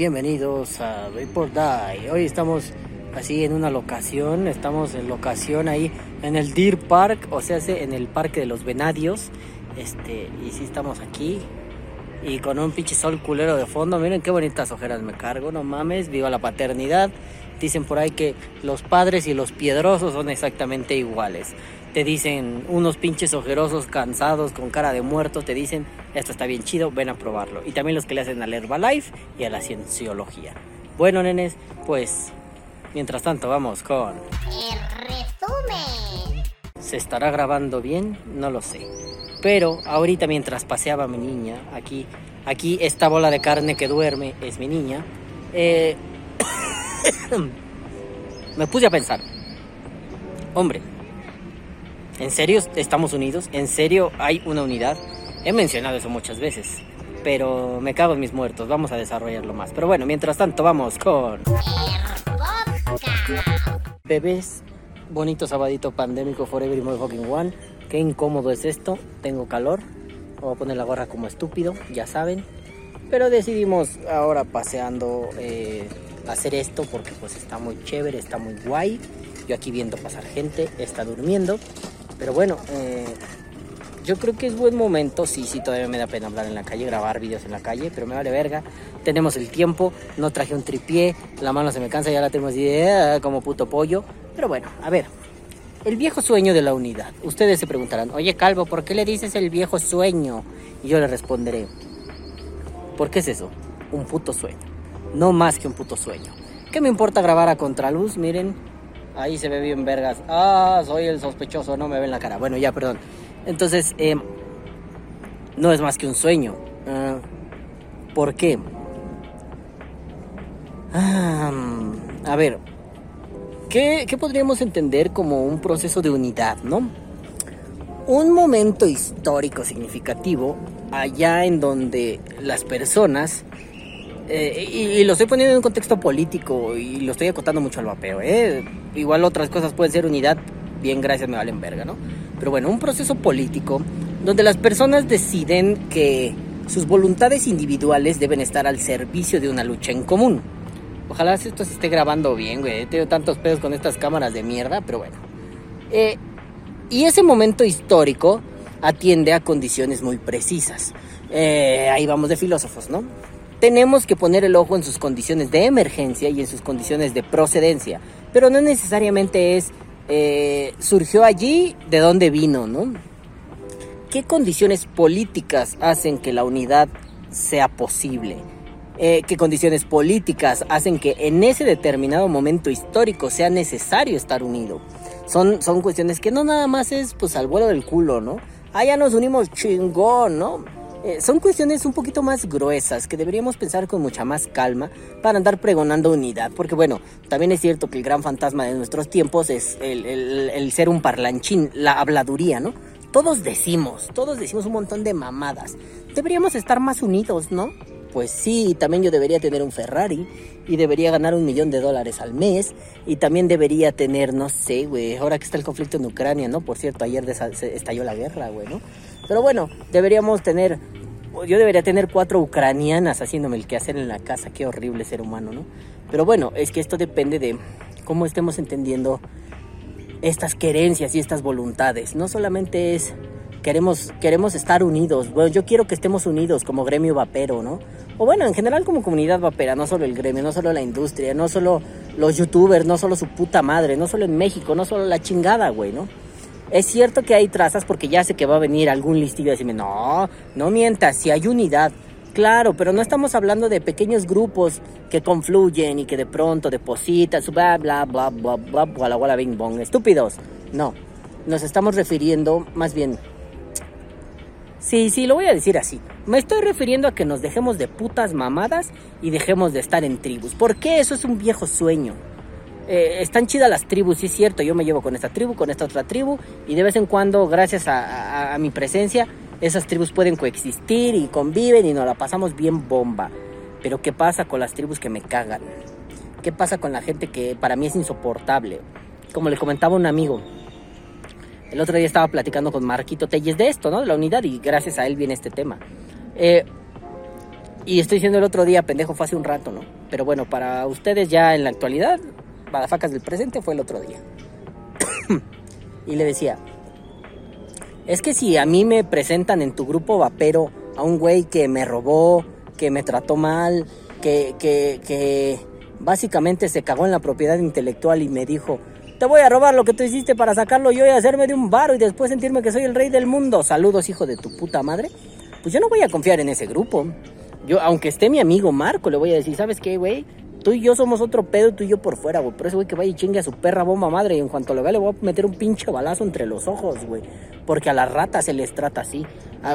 Bienvenidos a Vapor Die. Hoy estamos así en una locación, estamos en locación ahí en el Deer Park, o sea, en el Parque de los Venadios. Este, y sí estamos aquí y con un pinche sol culero de fondo. Miren qué bonitas ojeras me cargo, no mames, viva la paternidad. Dicen por ahí que los padres y los piedrosos son exactamente iguales. Te dicen unos pinches ojerosos cansados con cara de muerto, te dicen, esto está bien chido, ven a probarlo. Y también los que le hacen al Herbalife y a la cienciología. Bueno, nenes, pues mientras tanto vamos con... El resumen. ¿Se estará grabando bien? No lo sé. Pero ahorita mientras paseaba mi niña, aquí, aquí esta bola de carne que duerme es mi niña, eh, me puse a pensar, hombre, ¿en serio estamos unidos? ¿En serio hay una unidad? He mencionado eso muchas veces, pero me cago en mis muertos, vamos a desarrollarlo más. Pero bueno, mientras tanto vamos con... Bebés, bonito sabadito pandémico forever y fucking one. Qué incómodo es esto, tengo calor. Voy a poner la gorra como estúpido, ya saben. Pero decidimos ahora paseando eh, hacer esto porque pues está muy chévere, está muy guay. Yo aquí viendo pasar gente, está durmiendo. Pero bueno, eh, yo creo que es buen momento. Sí, sí, todavía me da pena hablar en la calle, grabar videos en la calle, pero me vale verga. Tenemos el tiempo, no traje un tripié, la mano se me cansa, ya la tenemos ah, como puto pollo. Pero bueno, a ver, el viejo sueño de la unidad. Ustedes se preguntarán, oye Calvo, ¿por qué le dices el viejo sueño? Y yo le responderé, ¿por qué es eso? Un puto sueño. No más que un puto sueño. ¿Qué me importa grabar a contraluz? Miren, ahí se ve bien vergas. Ah, soy el sospechoso, no me ven la cara. Bueno, ya, perdón. Entonces, eh, no es más que un sueño. Ah, ¿Por qué? Ah, a ver, ¿Qué, podríamos entender como un proceso de unidad, no? Un momento histórico significativo allá en donde las personas, eh, y, lo estoy poniendo en un contexto político y lo estoy acotando mucho al vapeo, ¿eh? igual otras cosas pueden ser unidad, bien gracias me valen verga, ¿no? Pero bueno, un proceso político donde las personas deciden que sus voluntades individuales deben estar al servicio de una lucha en común. Ojalá esto se esté grabando bien, güey. Tengo tantos pedos con estas cámaras de mierda, pero bueno. Eh, y ese momento histórico atiende a condiciones muy precisas. Eh, ahí vamos de filósofos, ¿no? Tenemos que poner el ojo en sus condiciones de emergencia y en sus condiciones de procedencia, pero no necesariamente es eh, surgió allí, de dónde vino, ¿no? ¿Qué condiciones políticas hacen que la unidad sea posible? eh, qué condiciones políticas hacen que en ese determinado momento histórico sea necesario estar unido. Son, son cuestiones que no nada más es pues al vuelo del culo, ¿no? Ah, ya nos unimos chingón, ¿no? Eh, son cuestiones un poquito más gruesas que deberíamos pensar con mucha más calma para andar pregonando unidad. Porque bueno, también es cierto que el gran fantasma de nuestros tiempos es el, el, el ser un parlanchín, la habladuría, ¿no? Todos decimos, todos decimos un montón de mamadas. Deberíamos estar más unidos, ¿no? pues sí, también yo debería tener un Ferrari y debería ganar un millón de dólares al mes y también debería tener, no sé, güey, ahora que está el conflicto en Ucrania, ¿no? Por cierto, ayer estalló la guerra, güey, ¿no? Pero bueno, deberíamos tener, yo debería tener cuatro ucranianas haciéndome el quehacer en la casa, qué horrible ser humano, ¿no? Pero bueno, es que esto depende de cómo estemos entendiendo estas querencias y estas voluntades. No solamente es queremos, queremos estar unidos. Bueno, yo quiero que estemos unidos como gremio vapero, ¿no? O bueno, en general como comunidad vapera, no solo el gremio, no solo la industria, no solo los youtubers, no solo su puta madre, no solo en México, no solo la chingada, güey, ¿no? Es cierto que hay trazas porque ya sé que va a venir algún listillo y decirme, no, no mientas, si hay unidad. Claro, pero no estamos hablando de pequeños grupos que confluyen y que de pronto depositan su bla bla bla bla bla bla bla bing bong. Estúpidos. No, nos estamos refiriendo más bien Sí, sí, lo voy a decir así. Me estoy refiriendo a que nos dejemos de putas mamadas y dejemos de estar en tribus. ¿Por qué? Eso es un viejo sueño. Eh, están chidas las tribus, sí es cierto. Yo me llevo con esta tribu, con esta otra tribu. Y de vez en cuando, gracias a, mi presencia, esas tribus pueden coexistir y conviven y nos la pasamos bien bomba. Pero ¿qué pasa con las tribus que me cagan? ¿Qué pasa con la gente que para mí es insoportable? Como le comentaba un amigo, el otro día estaba platicando con Marquito Telles de esto, ¿no? De la unidad y gracias a él viene este tema. Eh, Y estoy diciendo el otro día, pendejo, fue hace un rato, ¿no? Pero bueno, para ustedes ya en la actualidad, facas del presente fue el otro día. y le decía, es que si a mí me presentan en tu grupo vapero a un güey que me robó, que me trató mal, que, que, que básicamente se cagó en la propiedad intelectual y me dijo, te voy a robar lo que tú hiciste para sacarlo yo y hacerme de un varo y después sentirme que soy el rey del mundo. Saludos, hijo de tu puta madre. Pues yo no voy a confiar en ese grupo. Yo, aunque esté mi amigo Marco, le voy a decir, ¿sabes qué, güey? Tú y yo somos otro pedo, tú y yo por fuera, güey. Pero ese güey que vaya y chingue a su perra bomba madre. Y en cuanto lo vea, le voy a meter un pinche balazo entre los ojos, güey. Porque a las ratas se les trata así.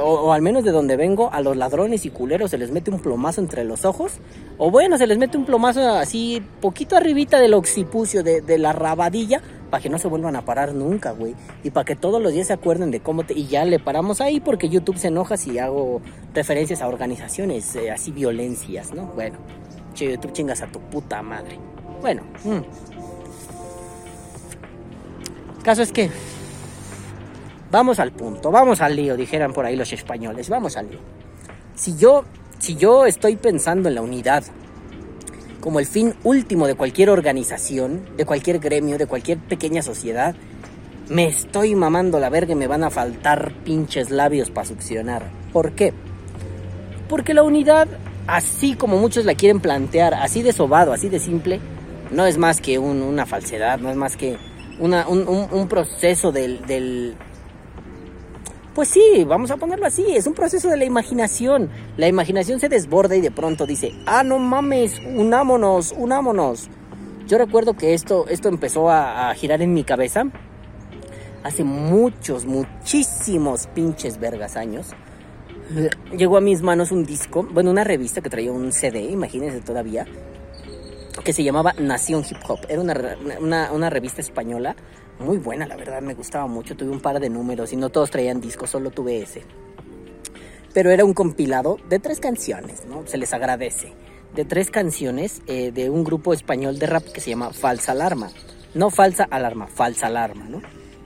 O, al menos de donde vengo, a los ladrones y culeros se les mete un plomazo entre los ojos. O bueno, se les mete un plomazo así, poquito arribita del occipucio, de, de la rabadilla. Para que no se vuelvan a parar nunca, güey. Y para que todos los días se acuerden de cómo te... Y ya le paramos ahí porque YouTube se enoja si hago referencias a organizaciones, eh, así violencias, ¿no? Bueno. Che, YouTube chingas a tu puta madre. Bueno. Mm. caso es que. Vamos al punto, vamos al lío, dijeran por ahí los españoles. Vamos al lío. Si yo, si yo estoy pensando en la unidad como el fin último de cualquier organización, de cualquier gremio, de cualquier pequeña sociedad, me estoy mamando la verga y me van a faltar pinches labios para succionar. ¿Por qué? Porque la unidad así como muchos la quieren plantear, así de sobado, así de simple, no es más que una falsedad, no es más que un, proceso del, Pues sí, vamos a ponerlo así, es un proceso de la imaginación. La imaginación se desborda y de pronto dice, ah, no mames, unámonos, unámonos. Yo recuerdo que esto, esto empezó a, a girar en mi cabeza hace muchos, muchísimos pinches vergas años llegó a mis manos un disco, bueno, una revista que traía un CD, imagínense todavía, que se llamaba Nación Hip Hop. Era una, revista española muy buena, la verdad, me gustaba mucho. Tuve un par de números y no todos traían discos, solo tuve ese. Pero era un compilado de tres canciones, ¿no? Se les agradece. De tres canciones eh, de un grupo español de rap que se llama Falsa Alarma. No Falsa Alarma, Falsa Alarma, ¿no?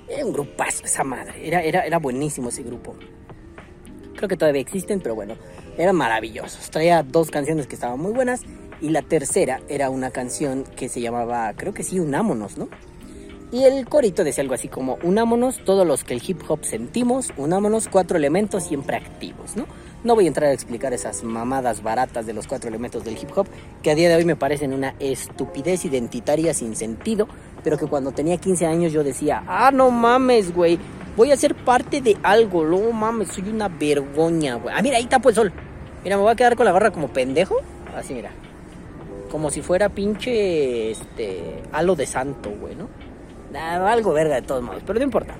Era un grupazo, esa madre. Era, era, era buenísimo ese grupo. Creo que todavía existen, pero bueno, eran maravillosos. Traía dos canciones que estaban muy buenas y la tercera era una canción que se llamaba, creo que sí, Unámonos, ¿no? Y el corito decía algo así como, unámonos todos los que el hip hop sentimos, unámonos cuatro elementos siempre activos, ¿no? No voy a entrar a explicar esas mamadas baratas de los cuatro elementos del hip hop, que a día de hoy me parecen una estupidez identitaria sin sentido, pero que cuando tenía 15 años yo decía, ah, no mames, güey, Voy a ser parte de algo, no mames, soy una vergüenza, güey. Ah, mira, ahí tapo el sol. Mira, me voy a quedar con la gorra como pendejo. Así, mira. Como si fuera pinche, este, halo de santo, güey, ¿no? algo verga de todos modos, pero no importa.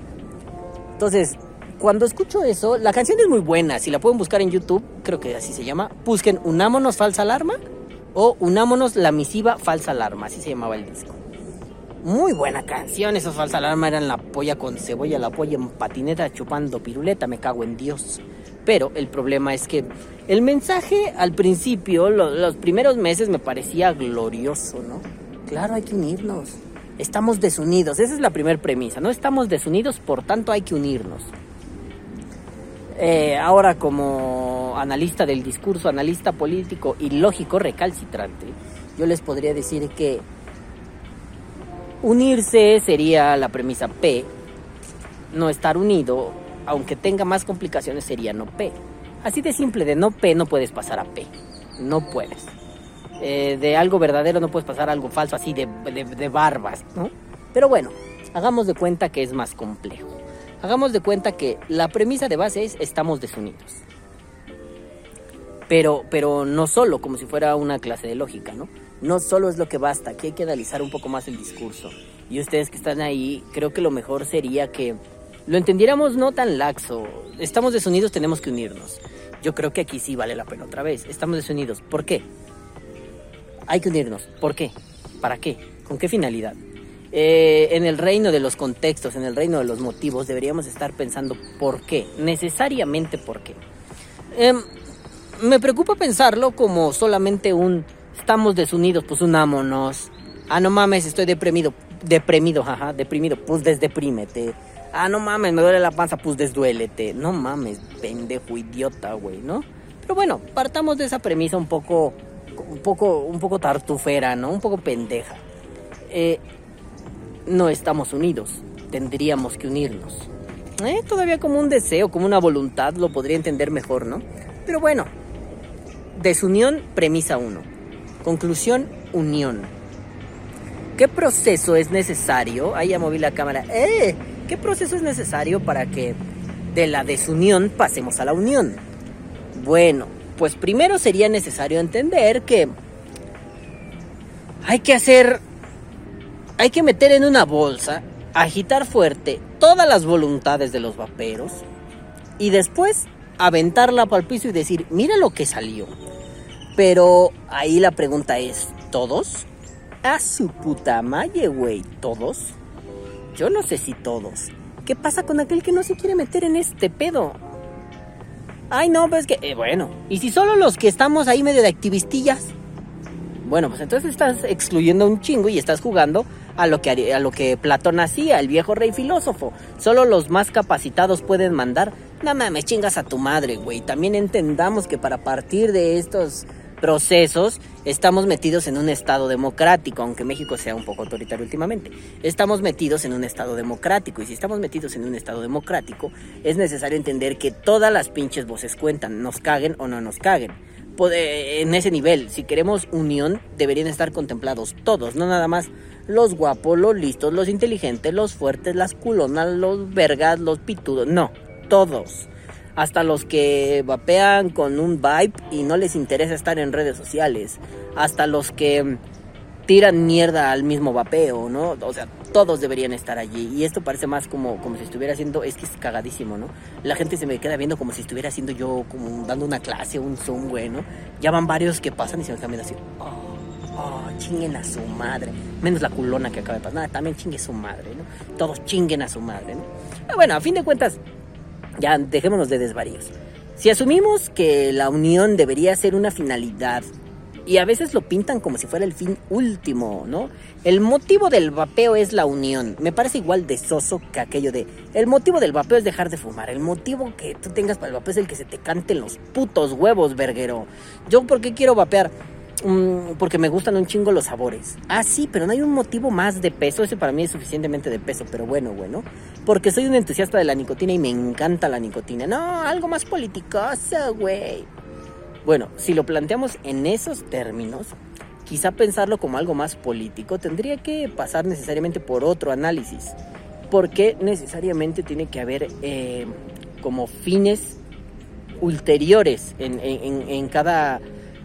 Entonces, cuando escucho eso, la canción es muy buena. Si la pueden buscar en YouTube, creo que así se llama. Busquen Unámonos Falsa Alarma o Unámonos la misiva Falsa Alarma, así se llamaba el disco. Muy buena canción, esos falsa alarma eran la polla con cebolla, la polla en patineta chupando piruleta, me cago en Dios. Pero el problema es que el mensaje al principio, los primeros meses me parecía glorioso, ¿no? Claro, hay que unirnos. Estamos desunidos, esa es la primera premisa, ¿no? Estamos desunidos, por tanto hay que unirnos. Eh, ahora como analista del discurso, analista político y lógico recalcitrante, yo les podría decir que Unirse sería la premisa P. No estar unido, aunque tenga más complicaciones, sería no P. Así de simple, de no P no puedes pasar a P. No puedes. Eh, de algo verdadero no puedes pasar a algo falso, así de, de barbas, ¿no? Pero bueno, hagamos de cuenta que es más complejo. Hagamos de cuenta que la premisa de base es estamos desunidos. Pero, pero no solo como si fuera una clase de lógica, ¿no? No solo es lo que basta, aquí hay que analizar un poco más el discurso. Y ustedes que están ahí, creo que lo mejor sería que lo entendiéramos no tan laxo. Estamos desunidos, tenemos que unirnos. Yo creo que aquí sí vale la pena otra vez. Estamos desunidos. ¿Por qué? Hay que unirnos. ¿Por qué? ¿Para qué? ¿Con qué finalidad? Eh, en el reino de los contextos, en el reino de los motivos, deberíamos estar pensando por qué, necesariamente por qué. Em, me preocupa pensarlo como solamente un estamos desunidos, pues unámonos. Ah, no mames, estoy deprimido. Deprimido, jaja, deprimido, pues desdeprímete. Ah, no mames, me duele la panza, pues desduélete. No mames, pendejo, idiota, güey, ¿no? Pero bueno, partamos de esa premisa un poco, un poco, un poco tartufera, ¿no? Un poco pendeja. Eh, no estamos unidos, tendríamos que unirnos. Eh, todavía como un deseo, como una voluntad, lo podría entender mejor, ¿no? Pero bueno, desunión, premisa 1. Conclusión, unión. ¿Qué proceso es necesario? Ahí ya moví la cámara. ¡Eh! ¿Qué proceso es necesario para que de la desunión pasemos a la unión? Bueno, pues primero sería necesario entender que hay que hacer, hay que meter en una bolsa, agitar fuerte todas las voluntades de los vaperos y después aventarla para el piso y decir, mira lo que salió. Pero ahí la pregunta es, ¿todos? A su puta madre, güey, ¿todos? Yo no sé si todos. ¿Qué pasa con aquel que no se quiere meter en este pedo? Ay, no, pues que, eh, bueno, ¿y si solo los que estamos ahí medio de activistillas? Bueno, pues entonces estás excluyendo un chingo y estás jugando a lo que a lo que Platón hacía, el viejo rey filósofo. Solo los más capacitados pueden mandar. No mames, chingas a tu madre, güey. También entendamos que para partir de estos procesos, estamos metidos en un estado democrático, aunque México sea un poco autoritario últimamente. Estamos metidos en un estado democrático y si estamos metidos en un estado democrático, es necesario entender que todas las pinches voces cuentan, nos caguen o no nos caguen. En ese nivel, si queremos unión, deberían estar contemplados todos, no nada más los guapos, los listos, los inteligentes, los fuertes, las culonas, los vergas, los pitudos, no, todos hasta los que vapean con un vibe y no les interesa estar en redes sociales, hasta los que tiran mierda al mismo vapeo, ¿no? O sea, todos deberían estar allí. Y esto parece más como, como si estuviera haciendo, es que es cagadísimo, ¿no? La gente se me queda viendo como si estuviera haciendo yo, como dando una clase, un Zoom, güey, ¿no? Ya van varios que pasan y se me cambian así, oh, oh, chinguen a su madre. Menos la culona que acaba de pasar. Nada, también chingue su madre, ¿no? Todos chinguen a su madre, ¿no? Ah, bueno, a fin de cuentas, ya dejémonos de desvaríos. Si asumimos que la unión debería ser una finalidad y a veces lo pintan como si fuera el fin último, ¿no? El motivo del vapeo es la unión. Me parece igual de soso que aquello de el motivo del vapeo es dejar de fumar. El motivo que tú tengas para el vapeo es el que se te canten los putos huevos, verguero. Yo por qué quiero vapear? Mm, porque me gustan un chingo los sabores. Ah, sí, pero no hay un motivo más de peso. Ese para mí es suficientemente de peso, pero bueno, bueno. Porque soy un entusiasta de la nicotina y me encanta la nicotina. No, algo más politicoso, güey. Bueno, si lo planteamos en esos términos, quizá pensarlo como algo más político tendría que pasar necesariamente por otro análisis. Porque necesariamente tiene que haber eh, como fines ulteriores en, en cada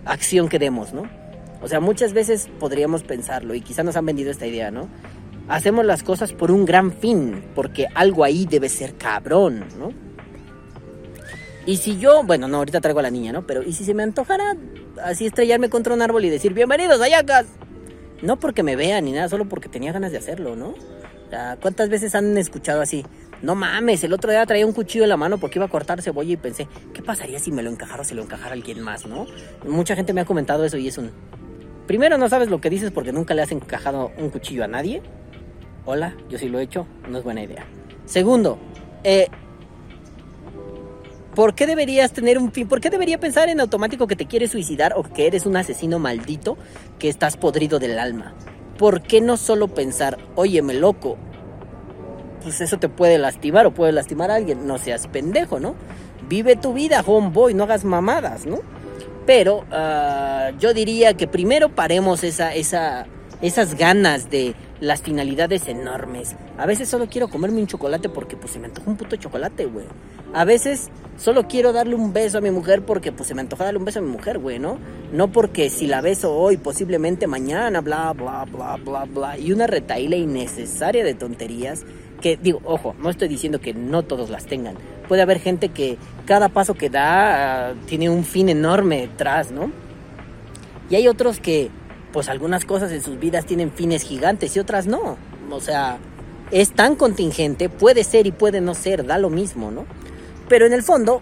acción que demos, ¿no? O sea, muchas veces podríamos pensarlo y quizá nos han vendido esta idea, ¿no? Hacemos las cosas por un gran fin, porque algo ahí debe ser cabrón, ¿no? Y si yo, bueno, no, ahorita traigo a la niña, ¿no? Pero, ¿y si se me antojara así estrellarme contra un árbol y decir, bienvenidos, ayacas? No porque me vean ni nada, solo porque tenía ganas de hacerlo, ¿no? O sea, ¿cuántas veces han escuchado así? No mames, el otro día traía un cuchillo en la mano porque iba a cortar cebolla y pensé, ¿qué pasaría si me lo encajara o se lo encajara alguien más, no? Mucha gente me ha comentado eso y es un... Primero, no sabes lo que dices porque nunca le has encajado un cuchillo a nadie. Hola, yo sí lo he hecho, no es buena idea. Segundo, eh, ¿por qué deberías tener un fin? ¿Por qué debería pensar en automático que te quieres suicidar o que eres un asesino maldito que estás podrido del alma? ¿Por qué no solo pensar, óyeme loco, pues eso te puede lastimar o puede lastimar a alguien. No seas pendejo, ¿no? Vive tu vida, homeboy, no hagas mamadas, ¿no? Pero ah, yo diría que primero paremos esa, esa, esas ganas de las finalidades enormes. A veces solo quiero comerme un chocolate porque pues se me antoja un puto chocolate, güey. A veces solo quiero darle un beso a mi mujer porque pues se me antoja darle un beso a mi mujer, güey, ¿no? No porque si la beso hoy, posiblemente mañana, bla, bla, bla, bla, bla. Y una retaíla innecesaria de tonterías que digo, ojo, no estoy diciendo que no todos las tengan. Puede haber gente que cada paso que da ah, tiene un fin enorme detrás, ¿no? Y hay otros que, pues algunas cosas en sus vidas tienen fines gigantes y otras no. O sea, es tan contingente, puede ser y puede no ser, da lo mismo, ¿no? Pero en el fondo,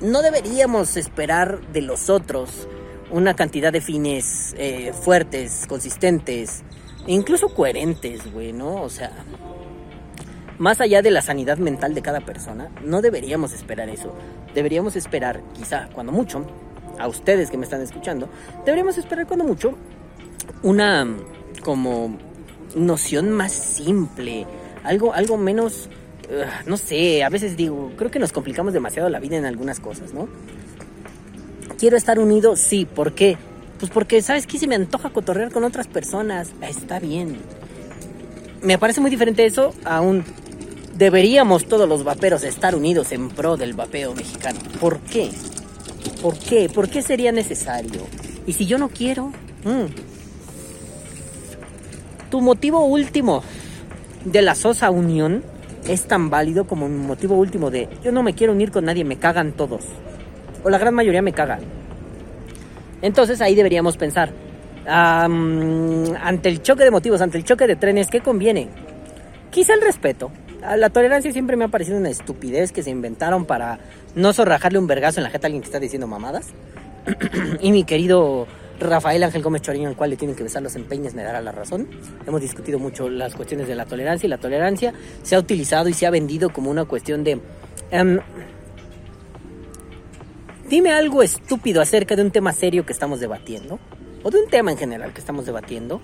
no deberíamos esperar de los otros una cantidad de fines eh, fuertes, consistentes, incluso coherentes, güey, ¿no? O sea, más allá de la sanidad mental de cada persona, no deberíamos esperar eso. Deberíamos esperar, quizá, cuando mucho, a ustedes que me están escuchando, deberíamos esperar cuando mucho una como noción más simple, algo, algo menos, uh, no sé, a veces digo, creo que nos complicamos demasiado la vida en algunas cosas, ¿no? Quiero estar unido, sí, ¿por qué? Pues porque, ¿sabes qué? Si me antoja cotorrear con otras personas, está bien. Me parece muy diferente eso a un... Deberíamos todos los vaperos estar unidos en pro del vapeo mexicano. ¿Por qué? ¿Por qué? ¿Por qué sería necesario? Y si yo no quiero... Mm. Tu motivo último de la sosa unión es tan válido como mi motivo último de yo no me quiero unir con nadie, me cagan todos. O la gran mayoría me cagan. Entonces ahí deberíamos pensar, ante el choque de motivos, ante el choque de trenes, ¿qué conviene? Quizá el respeto. La tolerancia siempre me ha parecido una estupidez que se inventaron para no zorrajarle un vergazo en la jeta a alguien que está diciendo mamadas. y mi querido Rafael Ángel Gómez Choriño, al cual le tienen que besar los empeños, me dará la razón. Hemos discutido mucho las cuestiones de la tolerancia y la tolerancia se ha utilizado y se ha vendido como una cuestión de... Em, dime algo estúpido acerca de un tema serio que estamos debatiendo o de un tema en general que estamos debatiendo.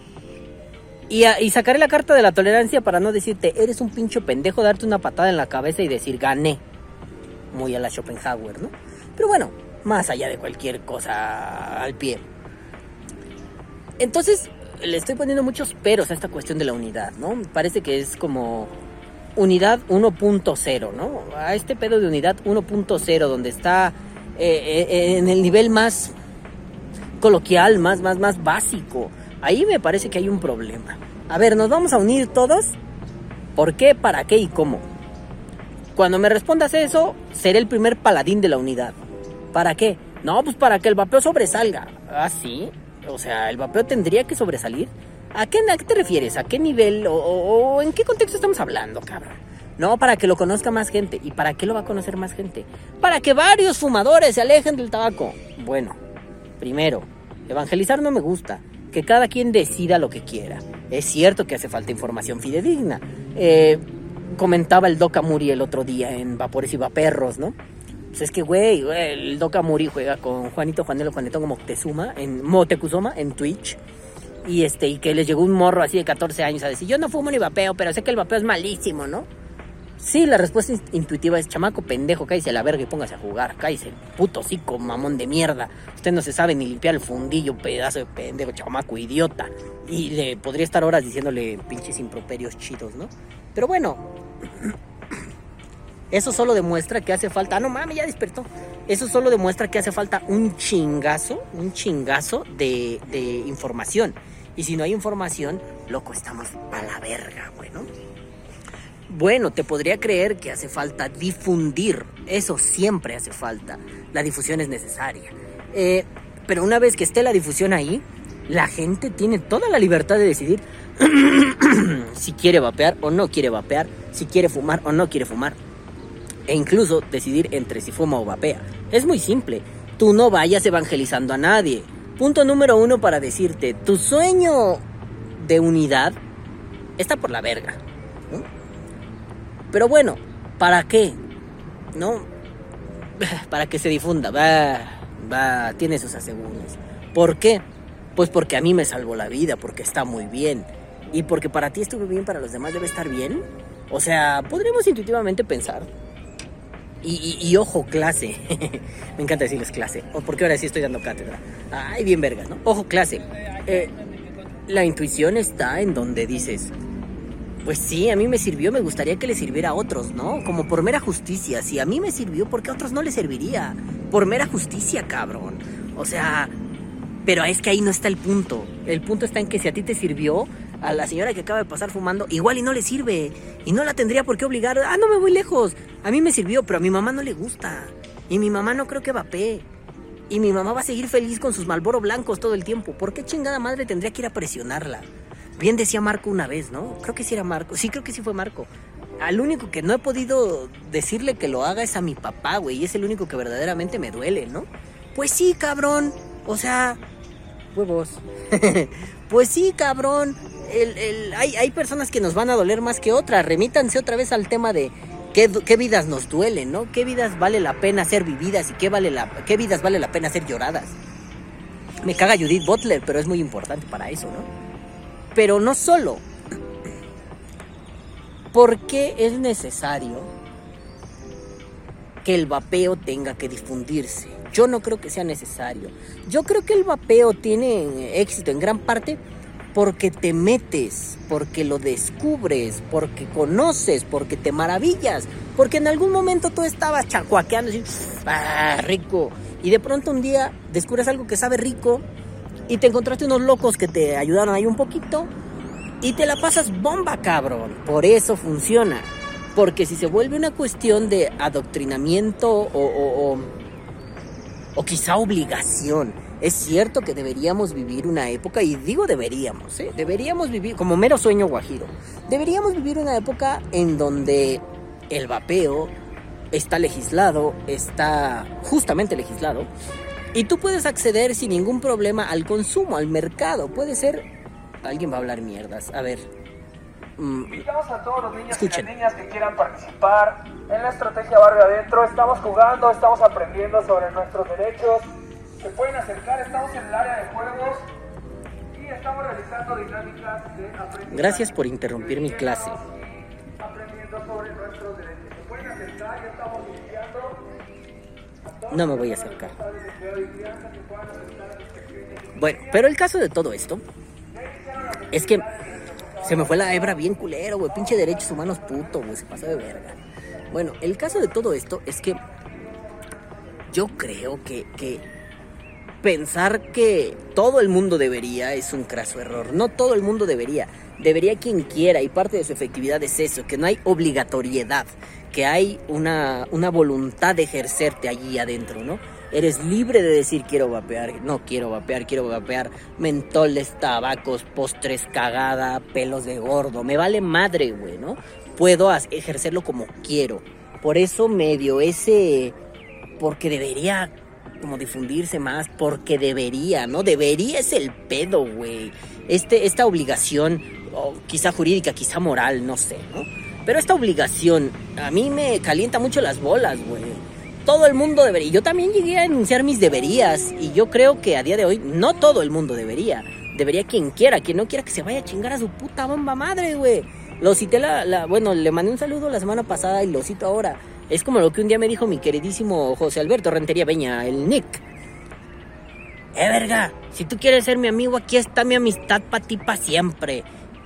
Y, y, sacaré la carta de la tolerancia para no decirte, eres un pincho pendejo, darte una patada en la cabeza y decir, gané. Muy a la Schopenhauer, ¿no? Pero bueno, más allá de cualquier cosa al pie. Entonces, le estoy poniendo muchos peros a esta cuestión de la unidad, ¿no? Parece que es como unidad 1.0, ¿no? A este pedo de unidad 1.0, donde está eh, eh, en el nivel más coloquial, más, más, más básico. Ahí me parece que hay un problema. A ver, ¿nos vamos a unir todos? ¿Por qué, para qué y cómo? Cuando me respondas eso, seré el primer paladín de la unidad. ¿Para qué? No, pues para que el vapeo sobresalga. ¿Ah, sí? O sea, ¿el vapeo tendría que sobresalir? ¿A qué, te refieres? ¿A qué nivel? O, en qué contexto estamos hablando, cabrón? No, para que lo conozca más gente. ¿Y para qué lo va a conocer más gente? Para que varios fumadores se alejen del tabaco. Bueno, Primero, evangelizar no me gusta. Que cada quien decida lo que quiera. Es cierto que hace falta información fidedigna. Eh, comentaba el Doca Muri el otro día en Vapores y Vaperros, ¿no? Pues es que, güey, el Doca Muri juega con Juanito Juanelo Juanetón Moctezuma, en Motecuzoma, en Twitch. Y este, y que les llegó un morro así de 14 años a decir, yo no fumo ni vapeo, pero sé que el vapeo es malísimo, ¿no? Sí, la respuesta intuitiva es chamaco pendejo, cállese a la verga y póngase a jugar, cállese, puto cico, mamón de mierda. Usted no se sabe ni limpiar el fundillo, pedazo de pendejo, chamaco, idiota. Y le podría estar horas diciéndole pinches improperios chidos, ¿no? Pero bueno, eso solo demuestra que hace falta. Ah, no mames, ya despertó. Eso solo demuestra que hace falta un chingazo, un chingazo de, de información. Y si no hay información, loco, estamos a la verga, bueno. Bueno, te podría creer que hace falta difundir. Eso siempre hace falta. La difusión es necesaria. Eh, pero una vez que esté la difusión ahí, la gente tiene toda la libertad de decidir si quiere vapear o no quiere vapear, si quiere fumar o no quiere fumar. E incluso decidir entre si fuma o vapea. Es muy simple. Tú no vayas evangelizando a nadie. Punto número uno para decirte, tu sueño de unidad está por la verga. Pero bueno, ¿para qué? ¿No? Para que se difunda. Va, va, tiene sus aseguros. ¿Por qué? Pues porque a mí me salvó la vida, porque está muy bien. Y porque para ti estuvo bien, para los demás debe estar bien. O sea, podríamos intuitivamente pensar. Y, ojo, clase. me encanta decirles clase. O porque ahora sí estoy dando cátedra. Ay, bien vergas, ¿no? Ojo, clase. Eh, la intuición está en donde dices, pues sí, a mí me sirvió, me gustaría que le sirviera a otros, ¿no? Como por mera justicia. Si a mí me sirvió, ¿por qué a otros no le serviría? Por mera justicia, cabrón. O sea, pero es que ahí no está el punto. El punto está en que si a ti te sirvió, a la señora que acaba de pasar fumando, igual y no le sirve. Y no la tendría por qué obligar. Ah, no me voy lejos. A mí me sirvió, pero a mi mamá no le gusta. Y mi mamá no creo que vapee. Y mi mamá va a seguir feliz con sus malboro blancos todo el tiempo. ¿Por qué chingada madre tendría que ir a presionarla? Bien decía Marco una vez, ¿no? Creo que sí era Marco. Sí, creo que sí fue Marco. Al único que no he podido decirle que lo haga es a mi papá, güey. Y es el único que verdaderamente me duele, ¿no? Pues sí, cabrón. O sea, huevos. pues sí, cabrón. el- el- hay, hay personas que nos van a doler más que otras. Remítanse otra vez al tema de qué, vidas nos duelen, ¿no? ¿Qué vidas vale la pena ser vividas y qué, vale la, qué vidas vale la pena ser lloradas? Me caga Judith Butler, pero es muy importante para eso, ¿no? Pero no solo. ¿Por qué es necesario que el vapeo tenga que difundirse? Yo no creo que sea necesario. Yo creo que el vapeo tiene éxito en gran parte porque te metes, porque lo descubres, porque conoces, porque te maravillas, porque en algún momento tú estabas chacuaqueando así, ah, rico, y de pronto un día descubres algo que sabe rico y te encontraste unos locos que te ayudaron ahí un poquito y te la pasas bomba, cabrón. Por eso funciona. Porque si se vuelve una cuestión de adoctrinamiento o, o, quizá obligación, es cierto que deberíamos vivir una época, y digo deberíamos, ¿eh? deberíamos vivir, como mero sueño guajiro, deberíamos vivir una época en donde el vapeo está legislado, está justamente legislado, y tú puedes acceder sin ningún problema al consumo, al mercado. Puede ser. Alguien va a hablar mierdas. A ver. Mm, Invitamos a todos los niños Escuchen. y las niñas que quieran participar en la estrategia Barrio Adentro. Estamos jugando, estamos aprendiendo sobre nuestros derechos. Se pueden acercar, estamos en el área de juegos y estamos realizando dinámicas de aprendizaje. Gracias por interrumpir mi clase. Aprendiendo sobre nuestros derechos. Se pueden acercar, ya estamos iniciando. No me voy a acercar. Bueno, pero el caso de todo esto es que se me fue la hebra bien culero, güey. Pinche derechos humanos puto, güey. Se pasó de verga. Bueno, el caso de todo esto es que yo creo que, que pensar que todo el mundo debería es un craso error. No todo el mundo debería. Debería quien quiera y parte de su efectividad es eso, que no hay obligatoriedad, que hay una, una voluntad de ejercerte allí adentro, ¿no? Eres libre de decir quiero vapear, no quiero vapear, quiero vapear mentoles, tabacos, postres, cagada, pelos de gordo, me vale madre, güey, ¿no? Puedo ejercerlo como quiero. Por eso medio ese porque debería como difundirse más, porque debería, ¿no? Debería es el pedo, güey. Este, esta obligación, quizá jurídica, quizá moral, no sé, ¿no? Pero esta obligación a mí me calienta mucho las bolas, güey. Todo el mundo debería. Yo también llegué a enunciar mis deberías y yo creo que a día de hoy no todo el mundo debería. Debería quien quiera, quien no quiera que se vaya a chingar a su puta bomba madre, güey. Lo cité la, bueno, le mandé un saludo la semana pasada y lo cito ahora. Es como lo que un día me dijo mi queridísimo José Alberto Rentería Peña, el Nick. Eh, verga, si tú quieres ser mi amigo, aquí está mi amistad para ti para siempre.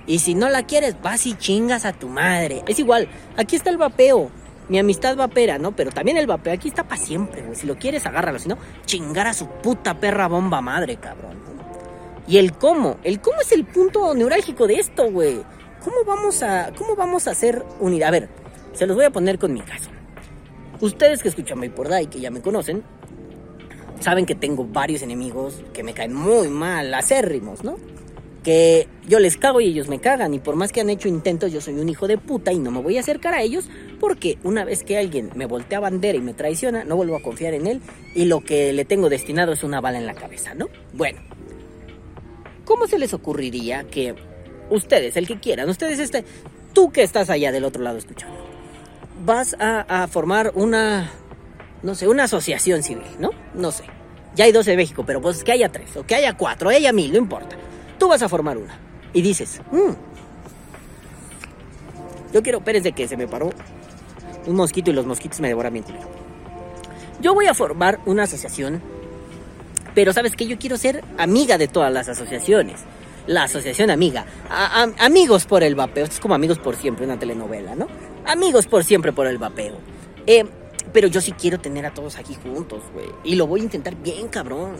Y si no la quieres, vas y chingas a tu madre. Es igual, aquí está el vapeo. Mi amistad vapera, ¿no? Pero también el vapeo aquí está para siempre, güey. Si lo quieres, agárralo. Si no, chingar a su puta perra bomba madre, cabrón. Y el cómo. El cómo es el punto neurálgico de esto, güey. ¿Cómo vamos a, cómo vamos a hacer unidad? A ver, se los voy a poner con mi caso. Ustedes que escuchan Vapor y que ya me conocen, saben que tengo varios enemigos que me caen muy mal, acérrimos, ¿no? Que yo les cago y ellos me cagan. Y por más que han hecho intentos, yo soy un hijo de puta y no me voy a acercar a ellos porque una vez que alguien me voltea bandera y me traiciona, no vuelvo a confiar en él y lo que le tengo destinado es una bala en la cabeza, ¿no? Bueno, ¿cómo se les ocurriría que ustedes, el que quieran, ustedes, este, tú que estás allá del otro lado escuchando, vas a, formar una, no sé, una asociación civil, ¿no? No sé. Ya hay dos en México, pero pues que haya tres, o que haya cuatro, o haya mil, no importa. Tú vas a formar una. Y dices, "Mm, yo quiero, Pérez de que se me paró un mosquito y los mosquitos me devoran bien culero. Yo voy a formar una asociación, pero ¿sabes qué? Yo quiero ser amiga de todas las asociaciones. La asociación amiga. Amigos por el vapeo. Esto es como amigos por siempre, una telenovela, ¿no? Amigos por siempre por el vapeo. Eh, pero yo sí quiero tener a todos aquí juntos, güey. Y lo voy a intentar bien, cabrón.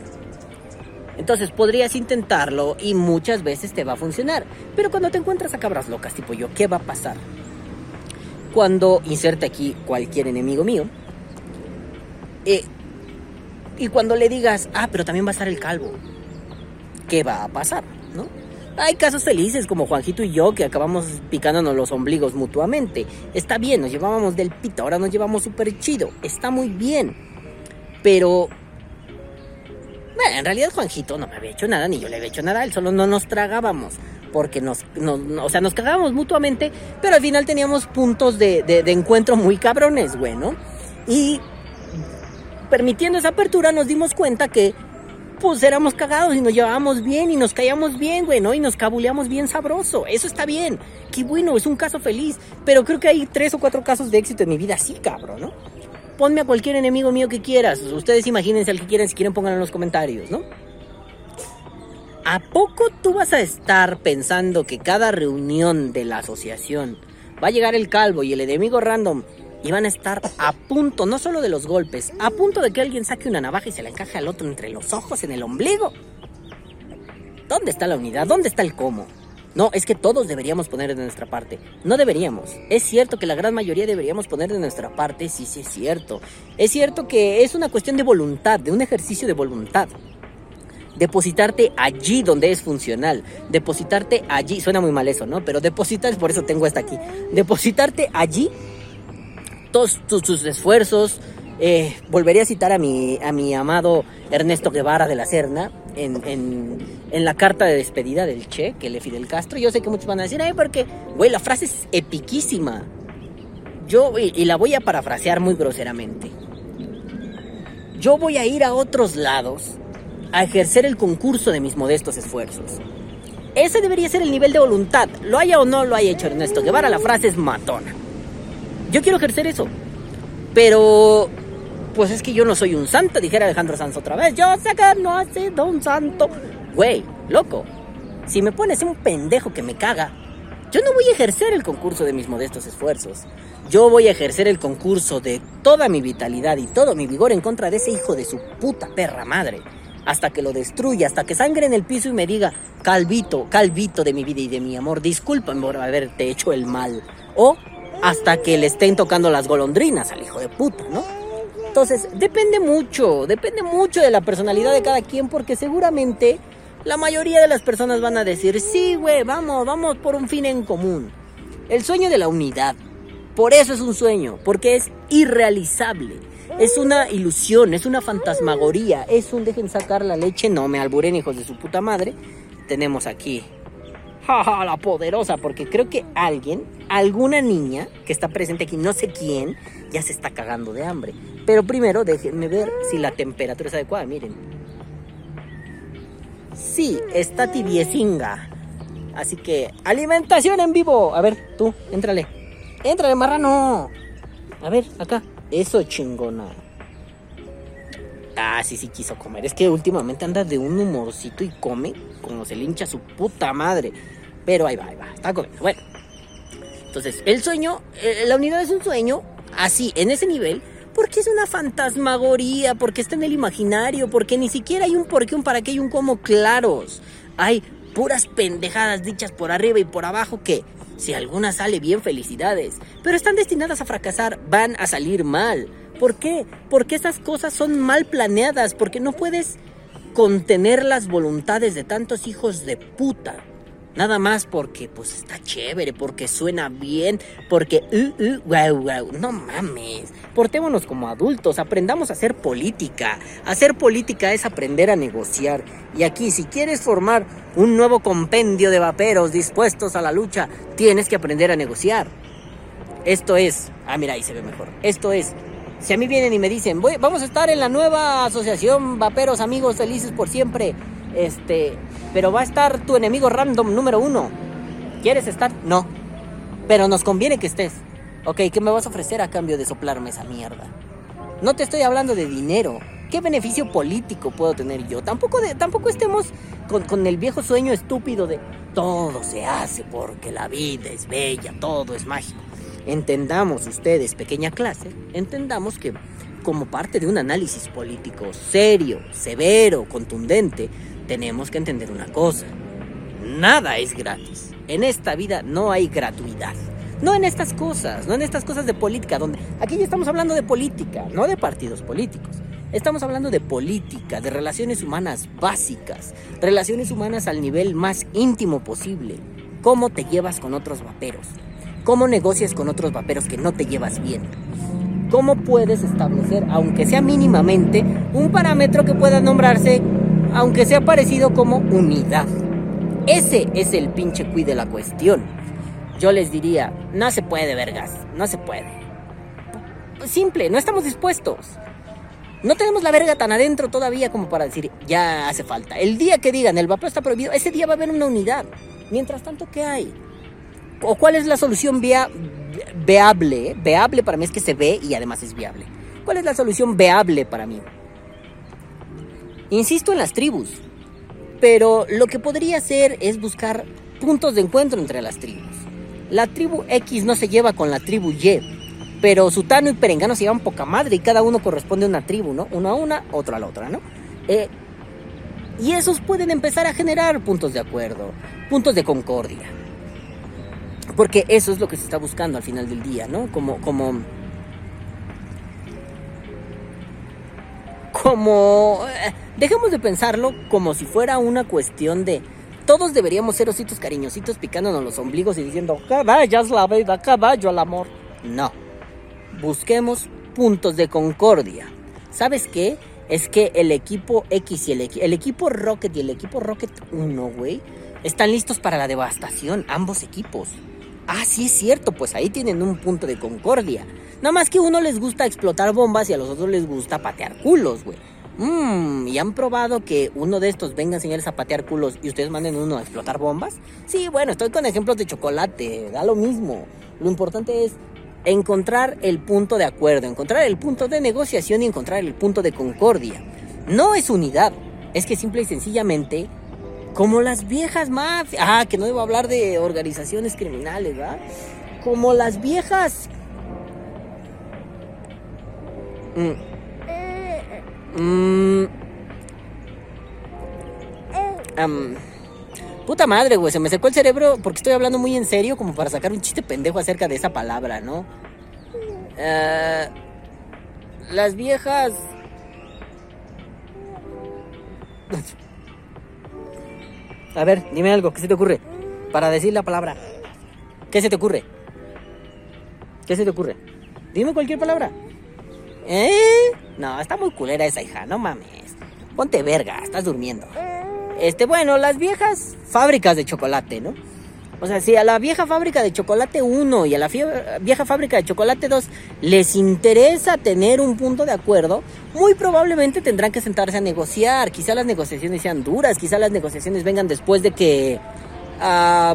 Entonces podrías intentarlo y muchas veces te va a funcionar. Pero cuando te encuentras a cabras locas tipo yo, ¿qué va a pasar? Cuando inserte aquí cualquier enemigo mío. eh, y cuando le digas, ah, pero también va a estar el calvo. ¿Qué va a pasar? ¿No? Hay casos felices como Juanjito y yo que acabamos picándonos los ombligos mutuamente. Está bien, nos llevábamos del pito, ahora nos llevamos súper chido. Está muy bien. Pero bueno, en realidad Juanjito no me había hecho nada, ni yo le había hecho nada, él solo no nos tragábamos. porque nos, o sea, nos cagábamos mutuamente, pero al final teníamos puntos de, encuentro muy cabrones, güey, ¿no? Y permitiendo esa apertura nos dimos cuenta que pues éramos cagados y nos llevábamos bien y nos caíamos bien, güey, ¿no? Y nos cabuleamos bien sabroso. Eso está bien. Qué bueno, es un caso feliz. Pero creo que hay tres o cuatro casos de éxito en mi vida así, cabrón, ¿no? Ponme a cualquier enemigo mío que quieras. Ustedes imagínense al que quieran, si quieren pónganlo en los comentarios, ¿no? ¿A poco tú vas a estar pensando que cada reunión de la asociación va a llegar el calvo y el enemigo random y van a estar a punto, no solo de los golpes, a punto de que alguien saque una navaja y se la encaje al otro entre los ojos, en el ombligo. ¿Dónde está la unidad? ¿Dónde está el cómo? No, es que todos deberíamos poner de nuestra parte. No deberíamos. Es cierto que la gran mayoría deberíamos poner de nuestra parte, sí, sí es cierto. Es cierto que es una cuestión de voluntad, de un ejercicio de voluntad. Depositarte allí donde es funcional. Depositarte allí. Suena muy mal eso, ¿no? Pero depositar, por eso tengo hasta aquí. Depositarte allí todos tus, esfuerzos. Eh, volvería a citar a mi, a mi amado Ernesto Guevara de la Serna en, en, la carta de despedida del Che que le Fidel Castro. Yo sé que muchos van a decir, ay, porque, güey, la frase es epiquísima. Yo, y, y la voy a parafrasear muy groseramente. Yo voy a ir a otros lados a ejercer el concurso de mis modestos esfuerzos. Ese debería ser el nivel de voluntad. Lo haya o no lo haya hecho Ernesto Guevara, la frase es matona. Yo quiero ejercer eso. Pero, pues es que yo no soy un santo, dijera Alejandro Sanz otra vez. Yo sé que no ha sido un santo. Güey, loco. Si me pones un pendejo que me caga, yo no voy a ejercer el concurso de mis modestos esfuerzos. Yo voy a ejercer el concurso de toda mi vitalidad y todo mi vigor en contra de ese hijo de su puta perra madre. Hasta que lo destruya, hasta que sangre en el piso y me diga, Calvito, Calvito de mi vida y de mi amor, discúlpame por haberte hecho el mal. O hasta que le estén tocando las golondrinas al hijo de puta, ¿no? Entonces, depende mucho, depende mucho de la personalidad de cada quien, porque seguramente la mayoría de las personas van a decir, sí, güey, vamos, vamos por un fin en común. El sueño de la unidad. Por eso es un sueño, porque es irrealizable. Es una ilusión, es una fantasmagoría, es un dejen sacar la leche, no me alburen hijos de su puta madre. Tenemos aquí ja, la poderosa, porque creo que alguien, alguna niña que está presente aquí, no sé quién, ya se está cagando de hambre. Pero primero déjenme ver si la temperatura es adecuada, miren. Sí, está tibiecinga. Así que, alimentación en vivo. A ver, tú, éntrale. Éntrale, marrano. A ver, acá. Eso chingona. Ah, sí, sí quiso comer. Es que últimamente anda de un humorcito y come como se le hincha su puta madre. Pero ahí va, ahí va. Está comiendo. Bueno. Entonces, el sueño, eh, la unidad es un sueño, así, en ese nivel, porque es una fantasmagoría, porque está en el imaginario, porque ni siquiera hay un por qué, un para qué y un cómo claros. Hay puras pendejadas dichas por arriba y por abajo que, si alguna sale bien, felicidades. Pero están destinadas a fracasar, van a salir mal. ¿Por qué? Porque esas cosas son mal planeadas, porque no puedes contener las voluntades de tantos hijos de puta. Nada más porque pues está chévere, porque suena bien, porque uh, uh, wow, wow. No mames. Portémonos como adultos, aprendamos a hacer política. Hacer política es aprender a negociar. Y aquí, si quieres formar un nuevo compendio de vaperos dispuestos a la lucha, tienes que aprender a negociar. Esto es. Ah, mira, ahí se ve mejor. Esto es. Si a mí vienen y me dicen, vamos a estar en la nueva asociación Vaperos Amigos Felices por Siempre este, pero va a estar tu enemigo random número uno. ¿Quieres estar? No. Pero nos conviene que estés. Ok, ¿qué me vas a ofrecer a cambio de soplarme esa mierda? No te estoy hablando de dinero. ¿Qué beneficio político puedo tener yo? Tampoco, de, tampoco estemos con, con el viejo sueño estúpido de todo se hace porque la vida es bella, todo es mágico. Entendamos ustedes, pequeña clase, entendamos que como parte de un análisis político serio, severo, contundente, tenemos que entender una cosa. Nada es gratis. En esta vida no hay gratuidad. No en estas cosas, no en estas cosas de política, donde aquí ya estamos hablando de política, no de partidos políticos. Estamos hablando de política, de relaciones humanas básicas, relaciones humanas al nivel más íntimo posible. ¿Cómo te llevas con otros vaperos? ¿Cómo negocias con otros vaperos que no te llevas bien? ¿Cómo puedes establecer, aunque sea mínimamente, un parámetro que pueda nombrarse aunque sea parecido como unidad. Ese es el pinche cuid de la cuestión. Yo les diría, no se puede, vergas, no se puede. Simple, no estamos dispuestos. No tenemos la verga tan adentro todavía como para decir, ya hace falta. El día que digan el vapeo está prohibido, ese día va a haber una unidad. Mientras tanto, ¿qué hay? ¿O cuál es la solución via viable? Veable para mí es que se ve y además es viable. ¿Cuál es la solución viable para mí? Insisto en las tribus, pero lo que podría hacer es buscar puntos de encuentro entre las tribus. La tribu X no se lleva con la tribu Y, pero Sutano y Perengano se llevan poca madre y cada uno corresponde a una tribu, ¿no? Uno a una, otro a la otra, ¿no? Eh, y esos pueden empezar a generar puntos de acuerdo, puntos de concordia. Porque eso es lo que se está buscando al final del día, ¿no? Como, como, como, eh, dejemos de pensarlo como si fuera una cuestión de todos deberíamos ser ositos cariñositos picándonos los ombligos y diciendo caballas la vida, caballo al amor. No, busquemos puntos de concordia. ¿Sabes qué? Es que el equipo X y el, equipo Rocket y el equipo Rocket 1, güey, están listos para la devastación, ambos equipos. Ah, sí es cierto, pues ahí tienen un punto de concordia. Nada más que a uno les gusta explotar bombas y a los otros les gusta patear culos, güey. Mmm, ¿y han probado que uno de estos venga a enseñarles a patear culos y ustedes manden uno a explotar bombas? Sí, bueno, estoy con ejemplos de chocolate, da lo mismo. Lo importante es encontrar el punto de acuerdo, encontrar el punto de negociación y encontrar el punto de concordia. No es unidad, es que simple y sencillamente como las viejas mafias. Ah, que no debo hablar de organizaciones criminales, ¿verdad? Como las viejas. Mm. Mm. puta madre, güey. Se me secó el cerebro porque estoy hablando muy en serio, como para sacar un chiste pendejo acerca de esa palabra, ¿no? Uh, las viejas. A ver, dime algo, ¿qué se te ocurre? Para decir la palabra. ¿Qué se te ocurre? ¿Qué se te ocurre? Dime cualquier palabra. ¿Eh? No, está muy culera esa hija, no mames. Ponte verga, estás durmiendo. Este, bueno, las viejas fábricas de chocolate, ¿no? O sea, si a la vieja fábrica de chocolate 1 y a la vieja fábrica de chocolate 2 les interesa tener un punto de acuerdo, muy probablemente tendrán que sentarse a negociar. Quizá las negociaciones sean duras, quizá las negociaciones vengan después de que... Ah,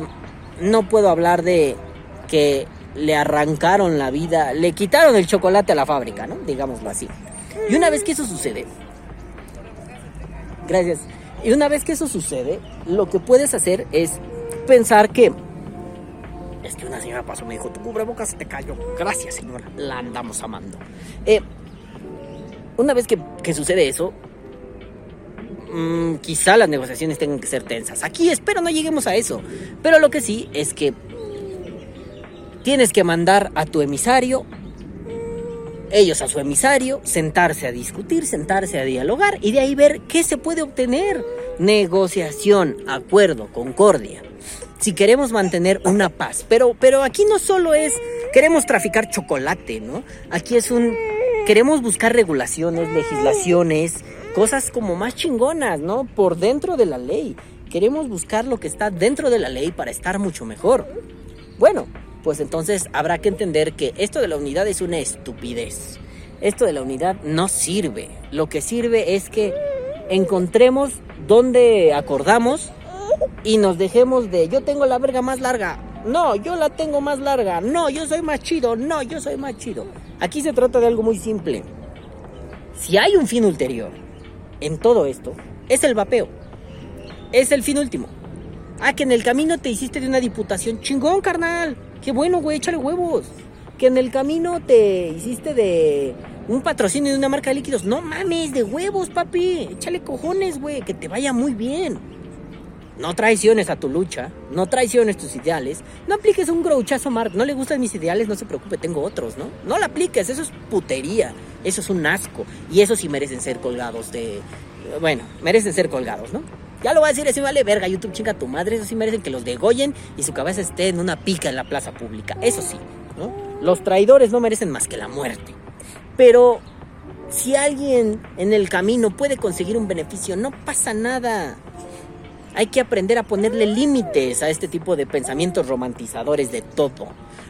no puedo hablar de que le arrancaron la vida, le quitaron el chocolate a la fábrica, ¿no? Digámoslo así. Y una vez que eso sucede... Gracias. Y una vez que eso sucede, lo que puedes hacer es pensar que es que una señora pasó me dijo, tu cubrebocas se te cayó. Gracias, señora. La andamos amando. Eh, una vez que, sucede eso, mm, quizá las negociaciones tengan que ser tensas. Aquí espero no lleguemos a eso. Pero lo que sí es que tienes que mandar a tu emisario, ellos a su emisario, sentarse a discutir, sentarse a dialogar y de ahí ver qué se puede obtener. Negociación, acuerdo, concordia si queremos mantener una paz. Pero, pero aquí no solo es queremos traficar chocolate, ¿no? Aquí es un queremos buscar regulaciones, legislaciones, cosas como más chingonas, ¿no? Por dentro de la ley. Queremos buscar lo que está dentro de la ley para estar mucho mejor. Bueno, pues entonces habrá que entender que esto de la unidad es una estupidez. Esto de la unidad no sirve. Lo que sirve es que encontremos dónde acordamos y nos dejemos de yo tengo la verga más larga. No, yo la tengo más larga. No, yo soy más chido. No, yo soy más chido. Aquí se trata de algo muy simple. Si hay un fin ulterior en todo esto, es el vapeo. Es el fin último. Ah, que en el camino te hiciste de una diputación. Chingón, carnal. Qué bueno, güey, échale huevos. Que en el camino te hiciste de un patrocinio de una marca de líquidos. No mames, de huevos, papi. Échale cojones, güey. Que te vaya muy bien. No traiciones a tu lucha, no traiciones tus ideales, no apliques un grouchazo Mark, no le gustan mis ideales, no se preocupe, tengo otros, ¿no? No lo apliques, eso es putería, eso es un asco, y eso sí merecen ser colgados de... Bueno, merecen ser colgados, ¿no? Ya lo voy a decir, así vale verga, YouTube chinga tu madre, eso sí merecen que los degollen y su cabeza esté en una pica en la plaza pública, eso sí, ¿no? Los traidores no merecen más que la muerte. Pero si alguien en el camino puede conseguir un beneficio, no pasa nada. Hay que aprender a ponerle límites a este tipo de pensamientos romantizadores de todo.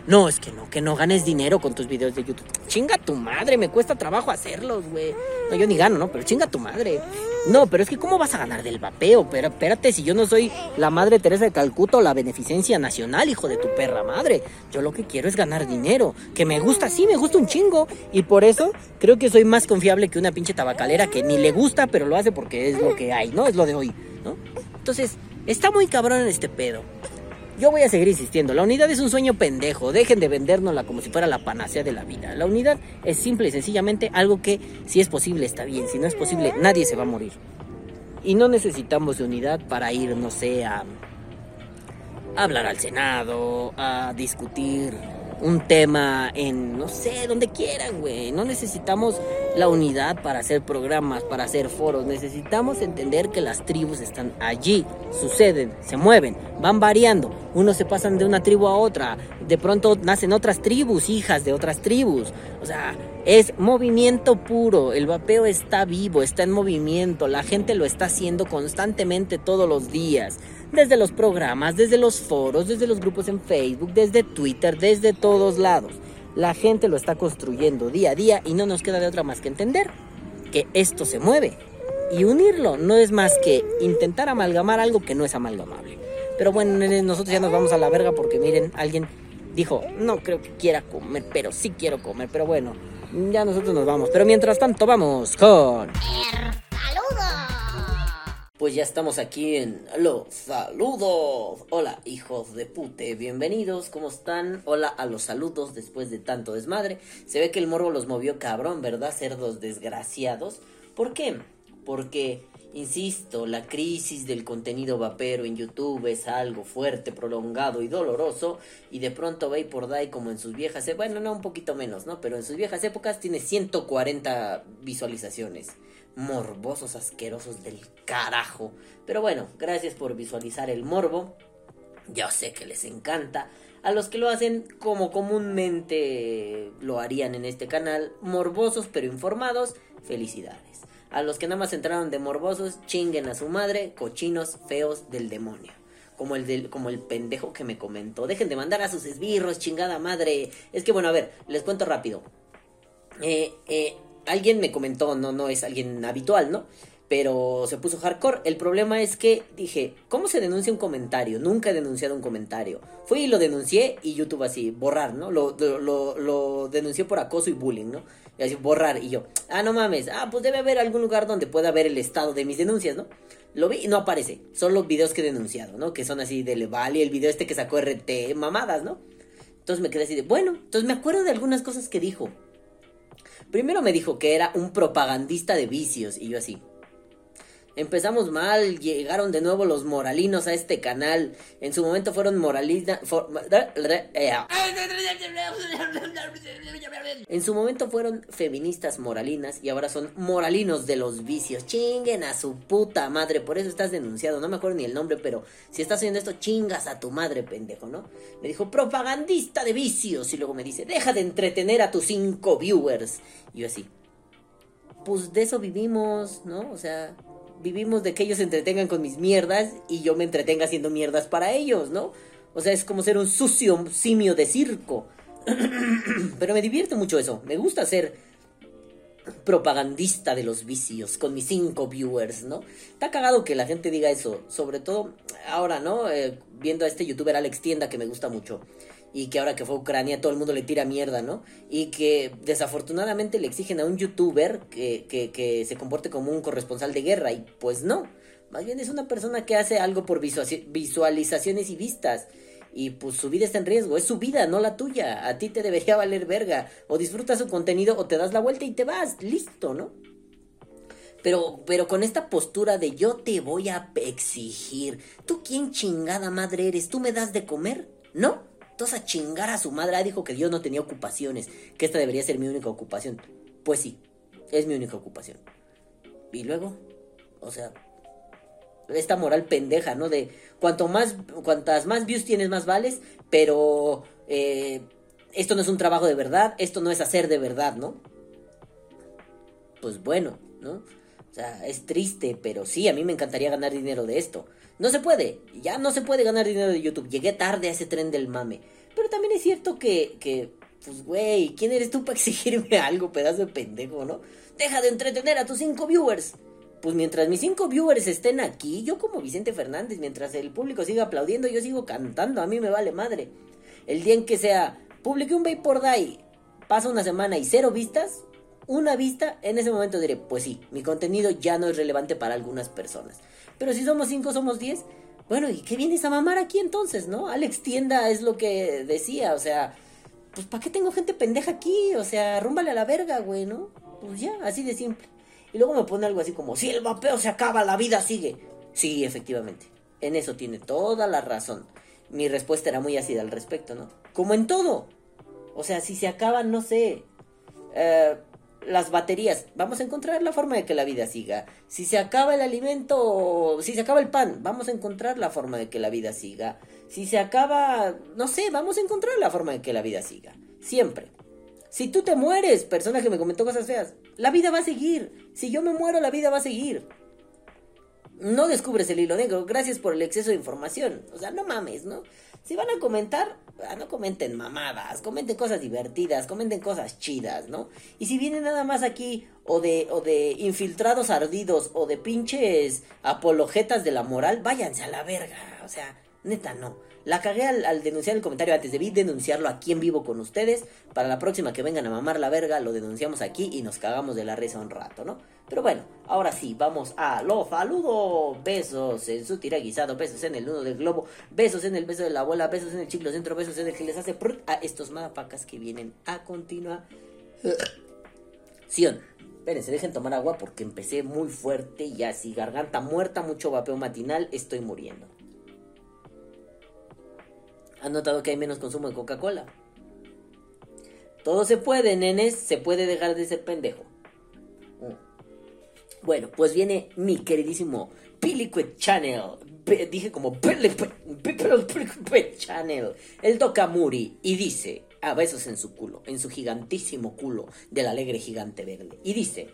No, es que no, que no ganes dinero con tus videos de YouTube. Chinga tu madre, me cuesta trabajo hacerlos, güey. No, yo ni gano, ¿no? Pero chinga tu madre. No, pero es que ¿cómo vas a ganar del vapeo? Pero espérate, si yo no soy la madre Teresa de Calcuta o la beneficencia nacional, hijo de tu perra madre. Yo lo que quiero es ganar dinero. Que me gusta, sí, me gusta un chingo. Y por eso creo que soy más confiable que una pinche tabacalera que ni le gusta, pero lo hace porque es lo que hay, ¿no? Es lo de hoy, ¿no? Entonces, está muy cabrón en este pedo. Yo voy a seguir insistiendo, la unidad es un sueño pendejo, dejen de vendérnosla como si fuera la panacea de la vida. La unidad es simple y sencillamente algo que si es posible está bien, si no es posible nadie se va a morir. Y no necesitamos de unidad para ir, no sé, a, a hablar al Senado, a discutir un tema en, no sé, donde quieran, güey. No necesitamos la unidad para hacer programas, para hacer foros. Necesitamos entender que las tribus están allí, suceden, se mueven, van variando. Unos se pasan de una tribu a otra. De pronto nacen otras tribus, hijas de otras tribus. O sea, es movimiento puro, el vapeo está vivo, está en movimiento, la gente lo está haciendo constantemente todos los días desde los programas, desde los foros, desde los grupos en Facebook, desde Twitter, desde todos lados. La gente lo está construyendo día a día y no nos queda de otra más que entender que esto se mueve. Y unirlo no es más que intentar amalgamar algo que no es amalgamable. Pero bueno, nosotros ya nos vamos a la verga porque miren, alguien dijo, no creo que quiera comer, pero sí quiero comer. Pero bueno, ya nosotros nos vamos. Pero mientras tanto vamos con pues ya estamos aquí en los saludos. Hola, hijos de pute, bienvenidos, ¿cómo están? Hola a los saludos después de tanto desmadre. Se ve que el morbo los movió cabrón, ¿verdad? Cerdos desgraciados. ¿Por qué? Porque, insisto, la crisis del contenido vapero en YouTube es algo fuerte, prolongado y doloroso. Y de pronto por Day, como en sus viejas épocas, bueno, no, un poquito menos, ¿no? Pero en sus viejas épocas tiene 140 visualizaciones morbosos, asquerosos del carajo. Pero bueno, gracias por visualizar el morbo. Yo sé que les encanta. A los que lo hacen como comúnmente lo harían en este canal, morbosos pero informados, felicidades. A los que nada más entraron de morbosos, chinguen a su madre, cochinos feos del demonio. Como el, del, como el pendejo que me comentó. Dejen de mandar a sus esbirros, chingada madre. Es que bueno, a ver, les cuento rápido. Eh, eh, alguien me comentó, no, no es alguien habitual, ¿no? Pero se puso hardcore. El problema es que dije, ¿cómo se denuncia un comentario? Nunca he denunciado un comentario. Fui y lo denuncié y YouTube así, borrar, ¿no? Lo, lo, denunció por acoso y bullying, ¿no? Y así, borrar. Y yo, ah, no mames, ah, pues debe haber algún lugar donde pueda ver el estado de mis denuncias, ¿no? Lo vi y no aparece. Son los videos que he denunciado, ¿no? Que son así de Leval y el video este que sacó RT, mamadas, ¿no? Entonces me quedé así de, bueno, entonces me acuerdo de algunas cosas que dijo. Primero me dijo que era un propagandista de vicios y yo así. Empezamos mal, llegaron de nuevo los moralinos a este canal. En su momento fueron moralistas. En su momento fueron feministas moralinas y ahora son moralinos de los vicios. Chinguen a su puta madre. Por eso estás denunciado. No me acuerdo ni el nombre, pero si estás haciendo esto, chingas a tu madre, pendejo, ¿no? Me dijo propagandista de vicios. Y luego me dice, deja de entretener a tus cinco viewers. Y yo así. Pues de eso vivimos, ¿no? O sea, vivimos de que ellos se entretengan con mis mierdas y yo me entretenga haciendo mierdas para ellos, ¿no? O sea, es como ser un sucio simio de circo. Pero me divierte mucho eso. Me gusta ser propagandista de los vicios con mis cinco viewers, ¿no? Está cagado que la gente diga eso. Sobre todo ahora, ¿no? Eh, viendo a este youtuber Alex Tienda que me gusta mucho y que ahora que fue a Ucrania todo el mundo le tira mierda, ¿no? Y que desafortunadamente le exigen a un youtuber que, que, se comporte como un corresponsal de guerra y pues no, más bien es una persona que hace algo por visualizaciones y vistas. Y pues su vida está en riesgo, es su vida, no la tuya. A ti te debería valer verga. O disfrutas su contenido o te das la vuelta y te vas, listo, ¿no? Pero, pero con esta postura de yo te voy a exigir. ¿Tú quién chingada madre eres? ¿Tú me das de comer? ¿No? A chingar a su madre. Ah, dijo que Dios no tenía ocupaciones, que esta debería ser mi única ocupación. Pues sí, es mi única ocupación. Y luego, o sea, esta moral pendeja, ¿no? De cuanto más, cuantas más views tienes, más vales, pero eh, esto no es un trabajo de verdad, esto no es hacer de verdad, ¿no? Pues bueno, ¿no? O sea, es triste, pero sí, a mí me encantaría ganar dinero de esto. No se puede, ya no se puede ganar dinero de YouTube. Llegué tarde a ese tren del mame. Pero también es cierto que, que pues, güey, ¿quién eres tú para exigirme algo, pedazo de pendejo, no? Deja de entretener a tus cinco viewers. Pues mientras mis cinco viewers estén aquí, yo como Vicente Fernández, mientras el público siga aplaudiendo, yo sigo cantando, a mí me vale madre. El día en que sea, publiqué un Vapor Die, pasa una semana y cero vistas, una vista, en ese momento diré, pues sí, mi contenido ya no es relevante para algunas personas. Pero si somos cinco, somos diez, bueno, ¿y qué vienes a mamar aquí entonces, no? Alex Tienda es lo que decía, o sea, pues ¿para qué tengo gente pendeja aquí? O sea, rúmbale a la verga, güey, ¿no? Pues ya, así de simple. Y luego me pone algo así como, si el vapeo se acaba, la vida sigue. Sí, efectivamente. En eso tiene toda la razón. Mi respuesta era muy ácida al respecto, ¿no? Como en todo. O sea, si se acaban, no sé. Eh, las baterías, vamos a encontrar la forma de que la vida siga. Si se acaba el alimento, si se acaba el pan, vamos a encontrar la forma de que la vida siga. Si se acaba, no sé, vamos a encontrar la forma de que la vida siga. Siempre. Si tú te mueres, persona que me comentó cosas feas, la vida va a seguir. Si yo me muero, la vida va a seguir. No descubres el hilo negro. Gracias por el exceso de información. O sea, no mames, ¿no? Si van a comentar, ah, no comenten mamadas, comenten cosas divertidas, comenten cosas chidas, ¿no? Y si vienen nada más aquí o de, o de infiltrados ardidos o de pinches apologetas de la moral, váyanse a la verga. O sea, neta no. La cagué al, denunciar el comentario antes. Debí denunciarlo aquí en vivo con ustedes. Para la próxima que vengan a mamar la verga, lo denunciamos aquí y nos cagamos de la risa un rato, ¿no? Pero bueno, ahora sí, vamos a lo saludo. Besos en su tira guisado, besos en el nudo del globo, besos en el beso de la abuela, besos en el chiclo centro, besos en el que les hace a estos madapacas que vienen a continuación. Espérense, dejen tomar agua porque empecé muy fuerte y así, garganta muerta, mucho vapeo matinal, estoy muriendo. ¿Han notado que hay menos consumo de Coca-Cola? Todo se puede, nenes, se puede dejar de ser pendejo. Mm. Bueno, pues viene mi queridísimo Piliquet Channel. dije como Piliquet Channel. El Dokamuri. Y dice, a besos en su culo, en su gigantísimo culo del alegre gigante verde. Y dice,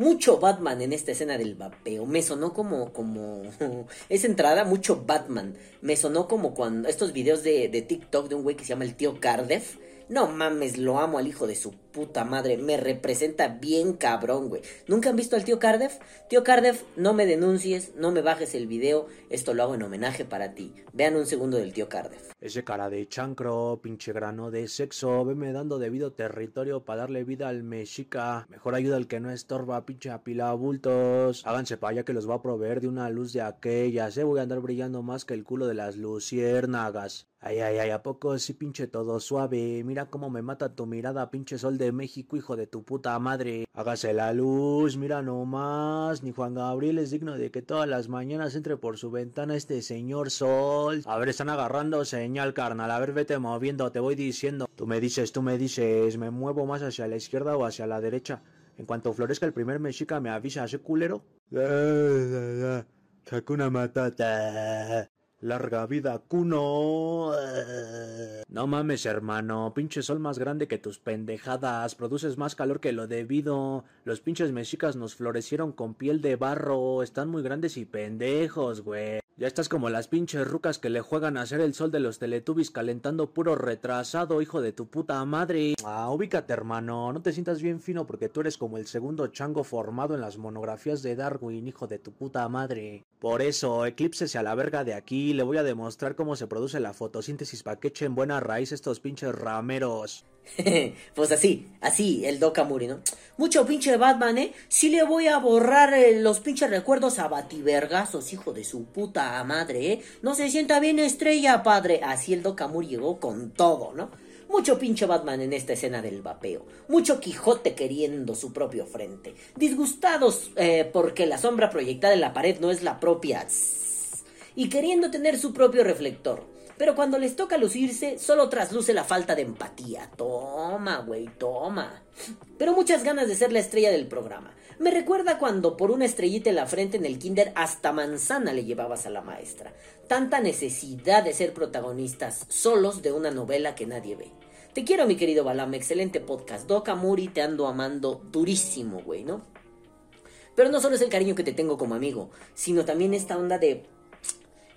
mucho Batman en esta escena del vapeo. Me sonó como, como, esa entrada, mucho Batman. Me sonó como cuando, estos videos de, de TikTok de un güey que se llama el tío Cardiff no mames, lo amo al hijo de su puta madre. Me representa bien cabrón, güey. ¿Nunca han visto al tío Cardiff? Tío Cardiff, no me denuncies, no me bajes el video. Esto lo hago en homenaje para ti. Vean un segundo del tío Cardiff. Ese cara de chancro, pinche grano de sexo, veme dando debido territorio para darle vida al mexica. Mejor ayuda al que no estorba, pinche apila bultos. Háganse para allá que los va a proveer de una luz de aquellas, eh. Voy a andar brillando más que el culo de las luciérnagas. Ay, ay, ay, ¿a poco sí pinche todo suave? Mira cómo me mata tu mirada, pinche sol de México, hijo de tu puta madre. Hágase la luz, mira nomás. Ni Juan Gabriel es digno de que todas las mañanas entre por su ventana este señor sol. A ver, están agarrando señal, carnal. A ver, vete moviendo, te voy diciendo. Tú me dices, tú me dices, me muevo más hacia la izquierda o hacia la derecha. En cuanto florezca el primer mexica, me avisa, ese culero? una Matata. Larga vida, Kuno. No mames, hermano. Pinche sol más grande que tus pendejadas. Produces más calor que lo debido. Los pinches mexicas nos florecieron con piel de barro. Están muy grandes y pendejos, güey. Ya estás como las pinches rucas que le juegan a hacer el sol de los teletubbies calentando puro retrasado, hijo de tu puta madre. Ah, ubícate, hermano. No te sientas bien fino porque tú eres como el segundo chango formado en las monografías de Darwin, hijo de tu puta madre. Por eso, eclipsese a la verga de aquí. Le voy a demostrar cómo se produce la fotosíntesis para que echen buena raíz estos pinches rameros. pues así, así, el Doc Amuri, ¿no? Mucho pinche Batman, ¿eh? Sí le voy a borrar eh, los pinches recuerdos a Bativergazos, hijo de su puta madre, ¿eh? No se sienta bien estrella, padre. Así el Doc Amuri llegó con todo, ¿no? Mucho pinche Batman en esta escena del vapeo. Mucho Quijote queriendo su propio frente. Disgustados eh, porque la sombra proyectada en la pared no es la propia. Y queriendo tener su propio reflector. Pero cuando les toca lucirse, solo trasluce la falta de empatía. Toma, güey, toma. Pero muchas ganas de ser la estrella del programa. Me recuerda cuando por una estrellita en la frente en el kinder hasta manzana le llevabas a la maestra. Tanta necesidad de ser protagonistas solos de una novela que nadie ve. Te quiero, mi querido Balam, excelente podcast. Doka Muri, te ando amando durísimo, güey, ¿no? Pero no solo es el cariño que te tengo como amigo, sino también esta onda de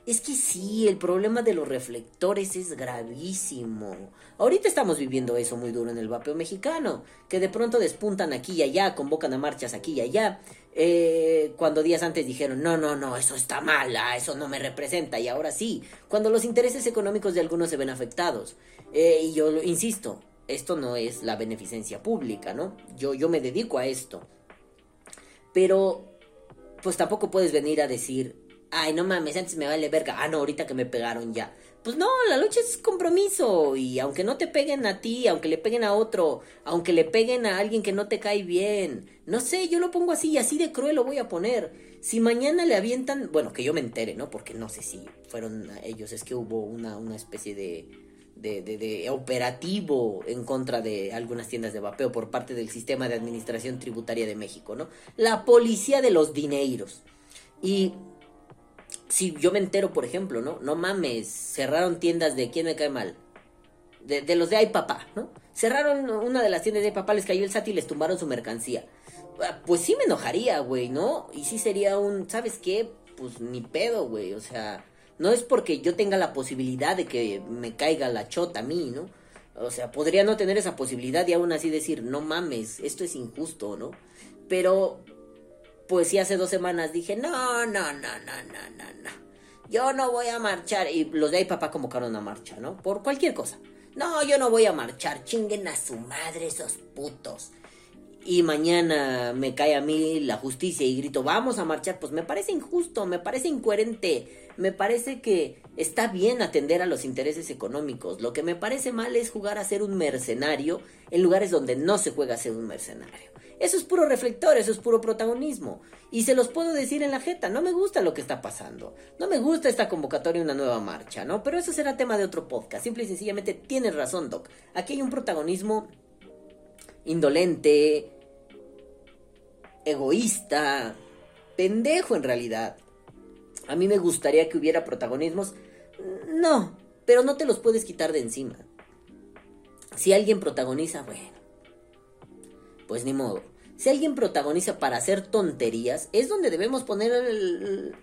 es que sí, el problema de los reflectores es gravísimo. Ahorita estamos viviendo eso muy duro en el vapeo mexicano, que de pronto despuntan aquí y allá, convocan a marchas aquí y allá, eh, cuando días antes dijeron, no, no, no, eso está mala, eso no me representa, y ahora sí, cuando los intereses económicos de algunos se ven afectados. Eh, y yo insisto, esto no es la beneficencia pública, ¿no? Yo, yo me dedico a esto. Pero, pues tampoco puedes venir a decir, ay, no mames, antes me vale verga. Ah, no, ahorita que me pegaron ya. Pues no, la lucha es compromiso. Y aunque no te peguen a ti, aunque le peguen a otro, aunque le peguen a alguien que no te cae bien. No sé, yo lo pongo así y así de cruel lo voy a poner. Si mañana le avientan, bueno, que yo me entere, ¿no? Porque no sé si fueron ellos, es que hubo una, una especie de, de, de, de, operativo en contra de algunas tiendas de vapeo por parte del sistema de administración tributaria de México, ¿no? La policía de los dineiros. Y si yo me entero, por ejemplo, ¿no? No mames, cerraron tiendas de quién me cae mal. De, los de Ay Papá, ¿no? Cerraron una de las tiendas de Papá, les cayó el SAT y les tumbaron su mercancía. Ah, pues sí me enojaría, güey, ¿no? Y sí sería un, ¿sabes qué? Pues ni pedo, güey, o sea, no es porque yo tenga la posibilidad de que me caiga la chota a mí, ¿no? O sea, podría no tener esa posibilidad y aún así decir, no mames, esto es injusto, ¿no? Pero pues sí hace dos semanas dije, no, no, no, no, no, no, no. Yo no voy a marchar. Y los de ahí papá convocaron una marcha, ¿no? Por cualquier cosa. No, yo no voy a marchar. Chinguen a su madre esos putos. Y mañana me cae a mí la justicia y grito, vamos a marchar. Pues me parece injusto, me parece incoherente. Me parece que está bien atender a los intereses económicos. Lo que me parece mal es jugar a ser un mercenario en lugares donde no se juega a ser un mercenario. Eso es puro reflector, eso es puro protagonismo. Y se los puedo decir en la jeta, no me gusta lo que está pasando. No me gusta esta convocatoria una nueva marcha, ¿no? Pero eso será tema de otro podcast. Simple y sencillamente tienes razón, Doc. Aquí hay un protagonismo indolente, egoísta, pendejo en realidad. A mí me gustaría que hubiera protagonismos. No, pero no te los puedes quitar de encima. Si alguien protagoniza, bueno, pues ni modo. Si alguien protagoniza para hacer tonterías, es donde debemos poner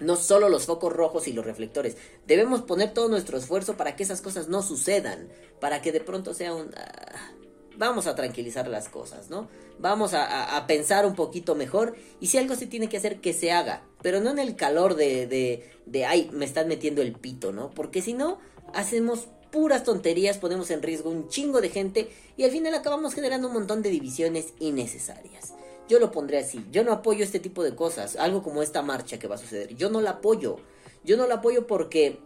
no solo los focos rojos y los reflectores. Debemos poner todo nuestro esfuerzo para que esas cosas no sucedan. Para que de pronto sea un... Ah, vamos a tranquilizar las cosas, ¿no? Vamos a, pensar un poquito mejor. Y si algo se tiene que hacer, que se haga. Pero no en el calor de, de, de ay, me están metiendo el pito, ¿no? Porque si no, hacemos puras tonterías, ponemos en riesgo un chingo de gente y al final acabamos generando un montón de divisiones innecesarias. Yo lo pondré así, yo no apoyo este tipo de cosas, algo como esta marcha que va a suceder, yo no la apoyo, yo no la apoyo porque,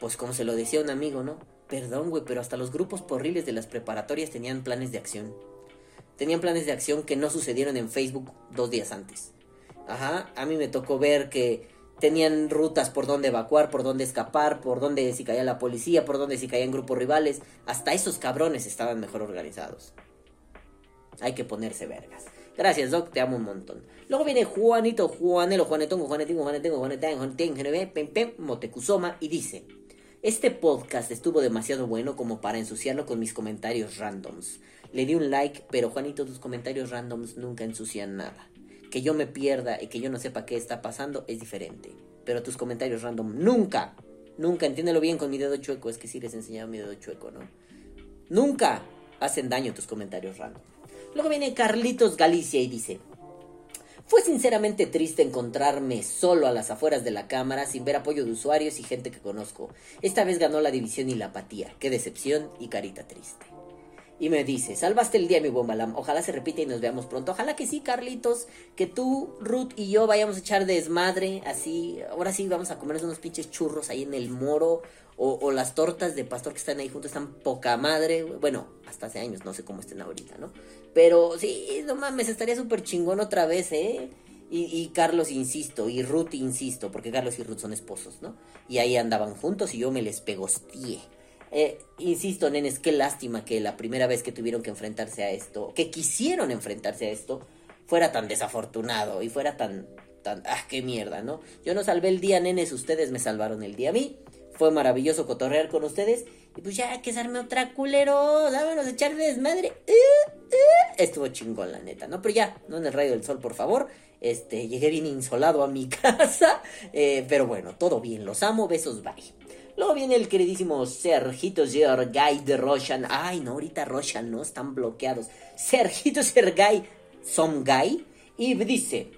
pues como se lo decía un amigo, ¿no? Perdón, güey, pero hasta los grupos porriles de las preparatorias tenían planes de acción. Tenían planes de acción que no sucedieron en Facebook dos días antes. Ajá, a mí me tocó ver que tenían rutas por donde evacuar, por donde escapar, por donde si caía la policía, por donde si caían grupos rivales. Hasta esos cabrones estaban mejor organizados. Hay que ponerse vergas. Gracias, Doc, te amo un montón. Luego viene Juanito, Juanelo, Juanetongo, Juanetingo, Juanetengo, Juanetán, Juanetén, Pem, Pem, Motecuzoma, y dice... Este podcast estuvo demasiado bueno como para ensuciarlo con mis comentarios randoms. Le di un like, pero Juanito, tus comentarios randoms nunca ensucian nada que yo me pierda y que yo no sepa qué está pasando es diferente. Pero tus comentarios random nunca, nunca, entiéndelo bien con mi dedo chueco, es que sí les he enseñado mi dedo chueco, ¿no? Nunca hacen daño tus comentarios random. Luego viene Carlitos Galicia y dice, fue sinceramente triste encontrarme solo a las afueras de la cámara sin ver apoyo de usuarios y gente que conozco. Esta vez ganó la división y la apatía. Qué decepción y carita triste. Y me dice, salvaste el día, mi bombalam. Ojalá se repita y nos veamos pronto. Ojalá que sí, Carlitos. Que tú, Ruth y yo vayamos a echar desmadre. Así, ahora sí vamos a comernos unos pinches churros ahí en el moro. O, las tortas de pastor que están ahí juntos están poca madre. Bueno, hasta hace años, no sé cómo estén ahorita, ¿no? Pero sí, no mames, estaría súper chingón otra vez, ¿eh? Y, y, Carlos, insisto, y Ruth, insisto, porque Carlos y Ruth son esposos, ¿no? Y ahí andaban juntos y yo me les pegostié. Eh, insisto, nenes, qué lástima que la primera vez que tuvieron que enfrentarse a esto, que quisieron enfrentarse a esto, fuera tan desafortunado y fuera tan, tan, ah, qué mierda, ¿no? Yo no salvé el día, nenes, ustedes me salvaron el día a mí. Fue maravilloso cotorrear con ustedes Y pues ya que darme otra culero, vámonos a echar desmadre. Eh, eh. Estuvo chingón, la neta, ¿no? Pero ya, no en el rayo del sol, por favor. Este, llegué bien insolado a mi casa. Eh, pero bueno, todo bien, los amo, besos, bye. Luego viene el queridísimo Sergito Sergay de Roshan. Ay, no, ahorita Roshan, no, están bloqueados. Sergito Sergay Somgay. Y dice,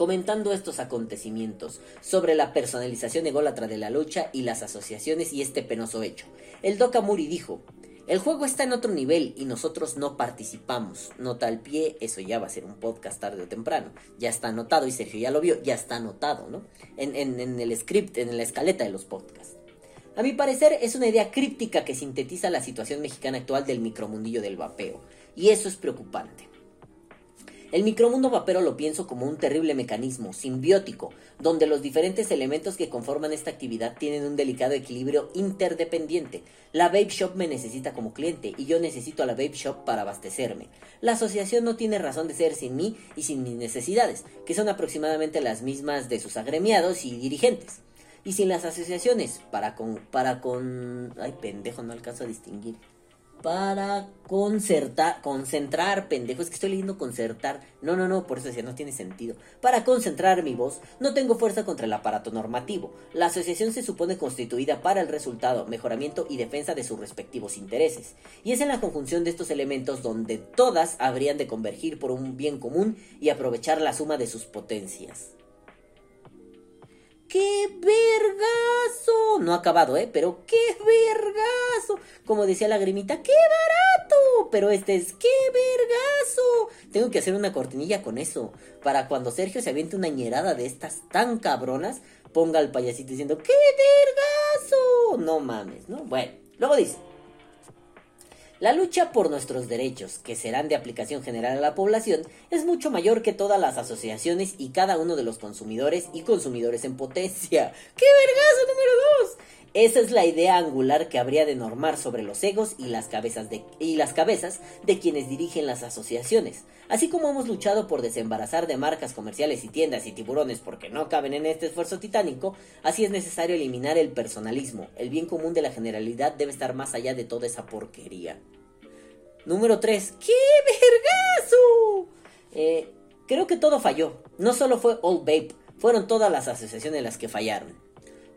comentando estos acontecimientos sobre la personalización ególatra de la lucha y las asociaciones y este penoso hecho. El Doka Muri dijo, el juego está en otro nivel y nosotros no participamos. Nota al pie, eso ya va a ser un podcast tarde o temprano. Ya está anotado y Sergio ya lo vio, ya está anotado, ¿no? En el script, en la escaleta de los podcasts. A mi parecer es una idea críptica que sintetiza la situación mexicana actual del micromundillo del vapeo. Y eso es preocupante. El micromundo vapero lo pienso como un terrible mecanismo simbiótico, donde los diferentes elementos que conforman esta actividad tienen un delicado equilibrio interdependiente. La vape shop me necesita como cliente y yo necesito a la vape shop para abastecerme. La asociación no tiene razón de ser sin mí y sin mis necesidades, que son aproximadamente las mismas de sus agremiados y dirigentes. Y sin las asociaciones, para con... para con... ay pendejo, no alcanzo a distinguir para concertar, concentrar, pendejo, es que estoy leyendo concertar. No, no, no, por eso decía, no tiene sentido. Para concentrar mi voz, no tengo fuerza contra el aparato normativo. La asociación se supone constituida para el resultado, mejoramiento y defensa de sus respectivos intereses. Y es en la conjunción de estos elementos donde todas habrían de convergir por un bien común y aprovechar la suma de sus potencias. ¡Qué vergazo! No ha acabado, ¿eh? Pero ¡qué vergazo! Como decía la grimita, ¡qué barato! Pero este es ¡qué vergazo! Tengo que hacer una cortinilla con eso. Para cuando Sergio se aviente una ñerada de estas tan cabronas, ponga al payasito diciendo ¡qué vergazo! No mames, ¿no? Bueno, luego dice. La lucha por nuestros derechos, que serán de aplicación general a la población, es mucho mayor que todas las asociaciones y cada uno de los consumidores y consumidores en potencia. ¡Qué vergazo número dos! Esa es la idea angular que habría de normar sobre los egos y las cabezas de, quienes dirigen las asociaciones. Así como hemos luchado por desembarazar de marcas comerciales y tiendas y tiburones porque no caben en este esfuerzo titánico, así es necesario eliminar el personalismo. El bien común de la generalidad debe estar más allá de toda esa porquería. Número 3. ¡Qué vergazo! Eh, creo que todo falló. No solo fue Old Babe, fueron todas las asociaciones las que fallaron.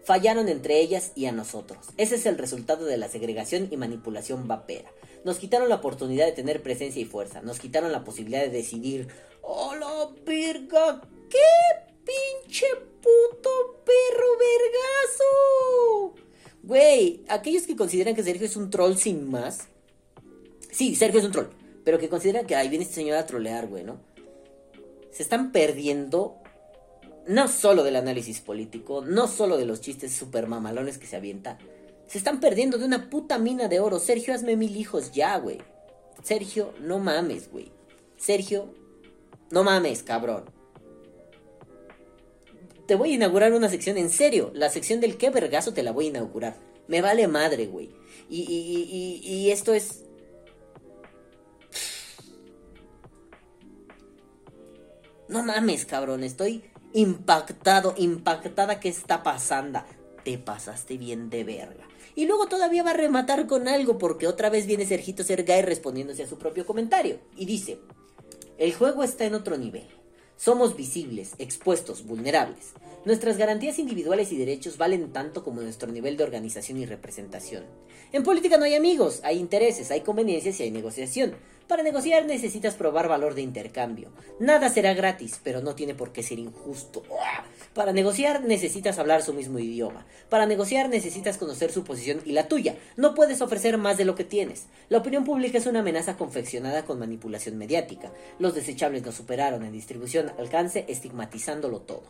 Fallaron entre ellas y a nosotros. Ese es el resultado de la segregación y manipulación vapera. Nos quitaron la oportunidad de tener presencia y fuerza. Nos quitaron la posibilidad de decidir. ¡Oh, la verga! ¡Qué pinche puto perro vergazo! Güey, aquellos que consideran que Sergio es un troll sin más, Sí, Sergio es un troll. Pero que considera que ahí viene este señor a trolear, güey, ¿no? Se están perdiendo no solo del análisis político, no solo de los chistes super mamalones que se avienta. Se están perdiendo de una puta mina de oro. Sergio, hazme mil hijos ya, güey. Sergio, no mames, güey. Sergio, no mames, cabrón. Te voy a inaugurar una sección, en serio. La sección del qué vergazo te la voy a inaugurar. Me vale madre, güey. Y, y, y, y esto es No mames, cabrón, estoy impactado, impactada que está pasando. Te pasaste bien de verga. Y luego todavía va a rematar con algo porque otra vez viene Sergito Sergay respondiéndose a su propio comentario. Y dice, el juego está en otro nivel. Somos visibles, expuestos, vulnerables. Nuestras garantías individuales y derechos valen tanto como nuestro nivel de organización y representación. En política no hay amigos, hay intereses, hay conveniencias y hay negociación. Para negociar necesitas probar valor de intercambio. Nada será gratis, pero no tiene por qué ser injusto. Para negociar necesitas hablar su mismo idioma. Para negociar necesitas conocer su posición y la tuya. No puedes ofrecer más de lo que tienes. La opinión pública es una amenaza confeccionada con manipulación mediática. Los desechables nos superaron en distribución, alcance, estigmatizándolo todo.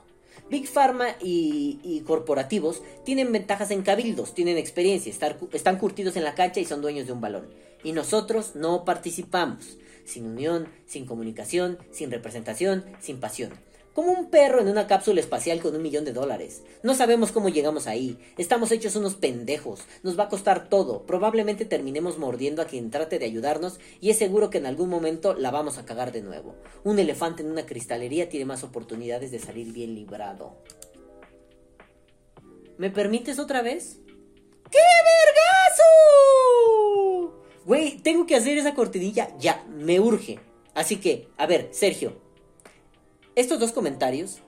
Big Pharma y, corporativos tienen ventajas en cabildos, tienen experiencia, están curtidos en la cancha y son dueños de un balón y nosotros no participamos, sin unión, sin comunicación, sin representación, sin pasión. Como un perro en una cápsula espacial con un millón de dólares. No sabemos cómo llegamos ahí. Estamos hechos unos pendejos. Nos va a costar todo. Probablemente terminemos mordiendo a quien trate de ayudarnos y es seguro que en algún momento la vamos a cagar de nuevo. Un elefante en una cristalería tiene más oportunidades de salir bien librado. ¿Me permites otra vez? ¡Qué vergazo! Güey, tengo que hacer esa cortinilla ya, me urge. Así que, a ver, Sergio, estos dos comentarios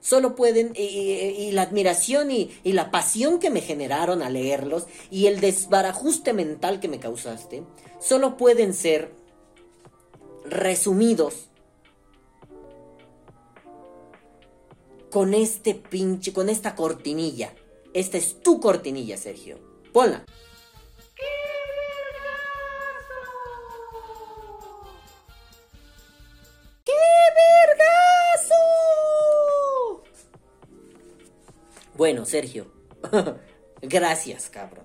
solo pueden, y, la admiración y, y la pasión que me generaron al leerlos y el desbarajuste mental que me causaste, solo pueden ser resumidos con este pinche, con esta cortinilla. Esta es tu cortinilla, Sergio. Ponla. Bueno, Sergio. Gracias, cabrón.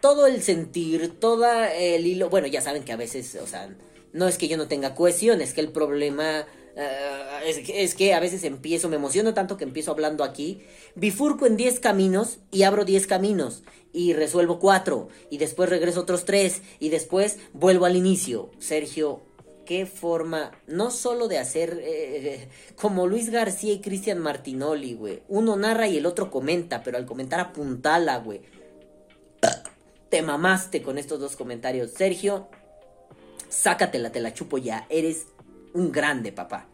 Todo el sentir, todo el hilo. Bueno, ya saben que a veces, o sea, no es que yo no tenga cohesión, es que el problema. eh, es, es que a veces empiezo, me emociono tanto que empiezo hablando aquí, bifurco en 10 caminos y abro 10 caminos y resuelvo 4 y después regreso otros 3 y después vuelvo al inicio. Sergio, qué forma, no solo de hacer eh, como Luis García y Cristian Martinoli, güey. Uno narra y el otro comenta, pero al comentar apuntala, güey. Te mamaste con estos dos comentarios. Sergio, sácatela, te la chupo ya. Eres un grande, papá.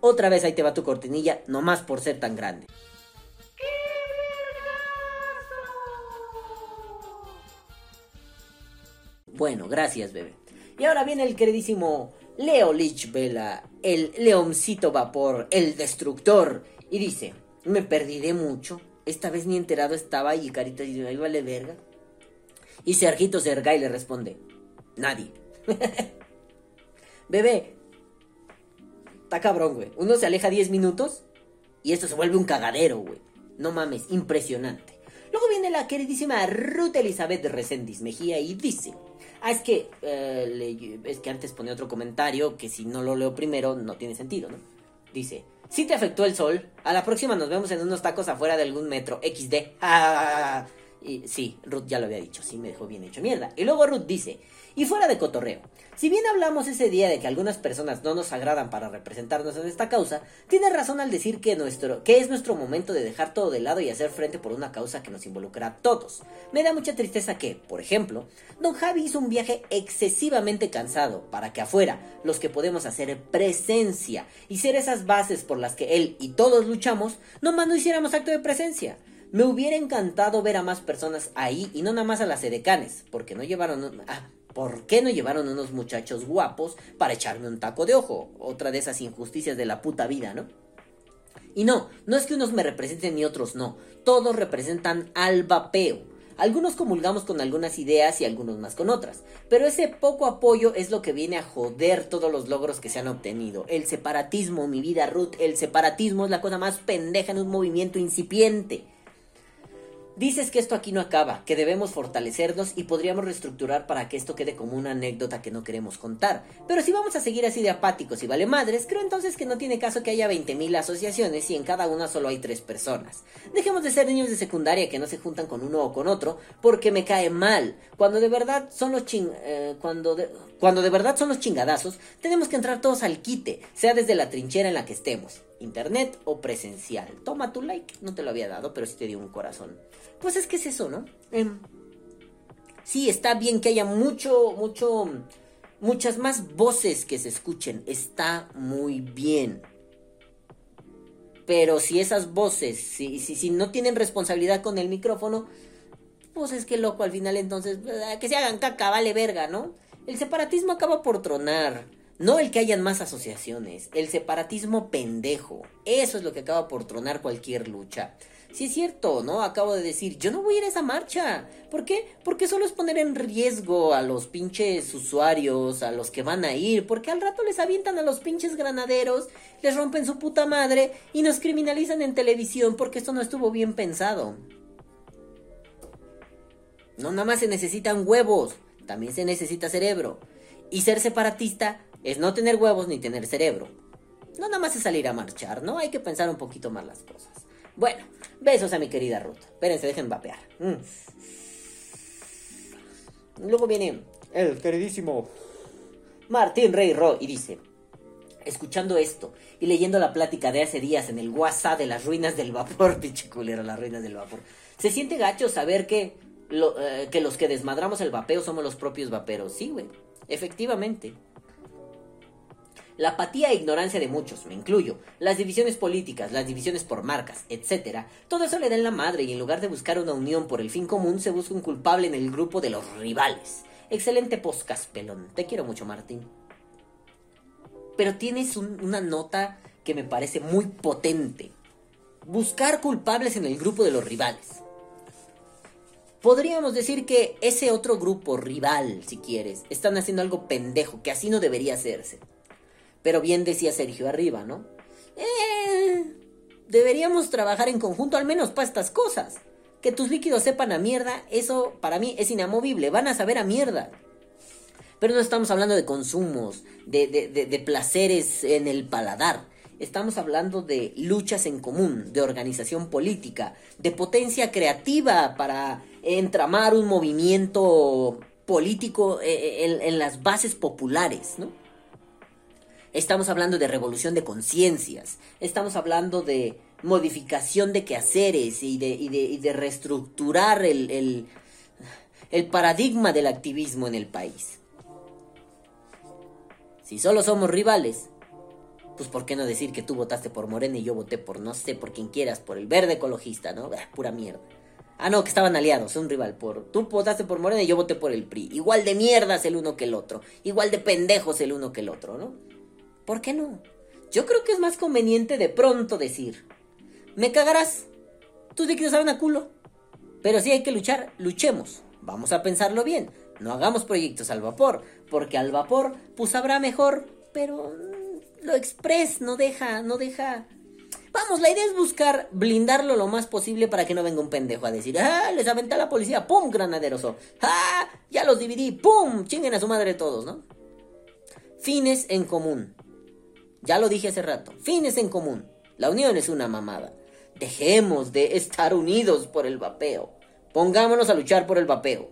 Otra vez ahí te va tu cortinilla, nomás por ser tan grande. Bueno, gracias, bebé. Y ahora viene el queridísimo Leo Lich Vela, el leoncito vapor, el destructor. Y dice, me perdí de mucho. Esta vez ni enterado estaba y Carita dice, ahí vale verga. Y Sergito Sergay le responde, nadie. Bebé, está cabrón, güey. Uno se aleja 10 minutos y esto se vuelve un cagadero, güey. No mames, impresionante. Luego viene la queridísima Ruth Elizabeth Reséndiz Mejía y dice... Ah, es que, eh, es que antes pone otro comentario que si no lo leo primero no tiene sentido, ¿no? Dice, si te afectó el sol, a la próxima nos vemos en unos tacos afuera de algún metro, XD. Ah, y sí, Ruth ya lo había dicho, sí me dejó bien hecho mierda. Y luego Ruth dice, y fuera de cotorreo, si bien hablamos ese día de que algunas personas no nos agradan para representarnos en esta causa, tiene razón al decir que, nuestro, que es nuestro momento de dejar todo de lado y hacer frente por una causa que nos involucra a todos. Me da mucha tristeza que, por ejemplo, Don Javi hizo un viaje excesivamente cansado para que afuera los que podemos hacer presencia y ser esas bases por las que él y todos luchamos, nomás no hiciéramos acto de presencia. Me hubiera encantado ver a más personas ahí y no nada más a las edecanes, porque no llevaron... ah, ¿Por qué no llevaron unos muchachos guapos para echarme un taco de ojo? Otra de esas injusticias de la puta vida, ¿no? Y no, no es que unos me representen y otros no. Todos representan al vapeo. Algunos comulgamos con algunas ideas y algunos más con otras. Pero ese poco apoyo es lo que viene a joder todos los logros que se han obtenido. El separatismo, mi vida Ruth, el separatismo es la cosa más pendeja en un movimiento incipiente. Dices que esto aquí no acaba, que debemos fortalecernos y podríamos reestructurar para que esto quede como una anécdota que no queremos contar. Pero si vamos a seguir así de apáticos y vale madres, creo entonces que no tiene caso que haya 20.000 asociaciones y en cada una solo hay tres personas. Dejemos de ser niños de secundaria que no se juntan con uno o con otro porque me cae mal. Cuando de verdad son los ching... eh, cuando, de... cuando de verdad son los chingadazos, tenemos que entrar todos al quite, sea desde la trinchera en la que estemos. Internet o presencial. Toma tu like, no te lo había dado, pero sí te dio un corazón. Pues es que es eso, ¿no? Em, sí, está bien que haya mucho, mucho, muchas más voces que se escuchen. Está muy bien. Pero si esas voces, si, si, si no tienen responsabilidad con el micrófono, pues es que loco, al final entonces, ah, que se hagan caca, vale verga, ¿no? El separatismo acaba por tronar. No el que hayan más asociaciones, el separatismo pendejo. Eso es lo que acaba por tronar cualquier lucha. Sí es cierto, ¿no? Acabo de decir, yo no voy a ir a esa marcha. ¿Por qué? Porque solo es poner en riesgo a los pinches usuarios, a los que van a ir, porque al rato les avientan a los pinches granaderos, les rompen su puta madre y nos criminalizan en televisión porque esto no estuvo bien pensado. No nada más se necesitan huevos, también se necesita cerebro. Y ser separatista es no tener huevos ni tener cerebro. No nada más es salir a marchar, ¿no? Hay que pensar un poquito más las cosas. Bueno, besos a mi querida Ruth. Espérense, dejen vapear. Mm. Luego viene el queridísimo Martín Rey Ro y dice, escuchando esto y leyendo la plática de hace días en el WhatsApp de las ruinas del vapor, pinche culero, las ruinas del vapor, se siente gacho saber que lo- eh, que los que desmadramos el vapeo somos los propios vaperos. Sí, güey. Efectivamente. La apatía e ignorancia de muchos, me incluyo, las divisiones políticas, las divisiones por marcas, etc. Todo eso le da en la madre y en lugar de buscar una unión por el fin común, se busca un culpable en el grupo de los rivales. Excelente podcast, pelón. Te quiero mucho, Martín. Pero tienes un- una nota que me parece muy potente. Buscar culpables en el grupo de los rivales. Podríamos decir que ese otro grupo rival, si quieres, están haciendo algo pendejo, que así no debería hacerse. Pero bien decía Sergio arriba, ¿no? Eh, deberíamos trabajar en conjunto al menos para estas cosas. Que tus líquidos sepan a mierda, eso para mí es inamovible, van a saber a mierda. Pero no estamos hablando de consumos, de, de- de- placeres en el paladar. Estamos hablando de luchas en común, de organización política, de potencia creativa para entramar un movimiento político eh, en, en las bases populares, ¿no? Estamos hablando de revolución de conciencias. Estamos hablando de modificación de quehaceres y de, y de, y de reestructurar el, el, paradigma del activismo en el país. Si solo somos rivales, pues ¿por qué no decir que tú votaste por Morena y yo voté por no sé, por quien quieras, por el verde ecologista, ¿no? Ah, pura mierda. Ah, no, que estaban aliados, un rival. Por, tú votaste por Morena y yo voté por el PRI. Igual de mierdas el uno que el otro. Igual de pendejos el uno que el otro, ¿no? ¿Por qué no? Yo creo que es más conveniente de pronto decir, me cagarás, tus líquidos saben a culo. Pero si hay que luchar, luchemos. Vamos a pensarlo bien. No hagamos proyectos al vapor, porque al vapor pues habrá mejor, pero mm, lo express no deja, no deja. Vamos, la idea es buscar blindarlo lo más posible para que no venga un pendejo a decir, ah, les aventé a la policía, pum, granaderoso, ah, ya los dividí, pum, chinguen a su madre todos, ¿no? Fines en común. Ya lo dije hace rato. Fines en común. La unión es una mamada. Dejemos de estar unidos por el vapeo. Pongámonos a luchar por el vapeo.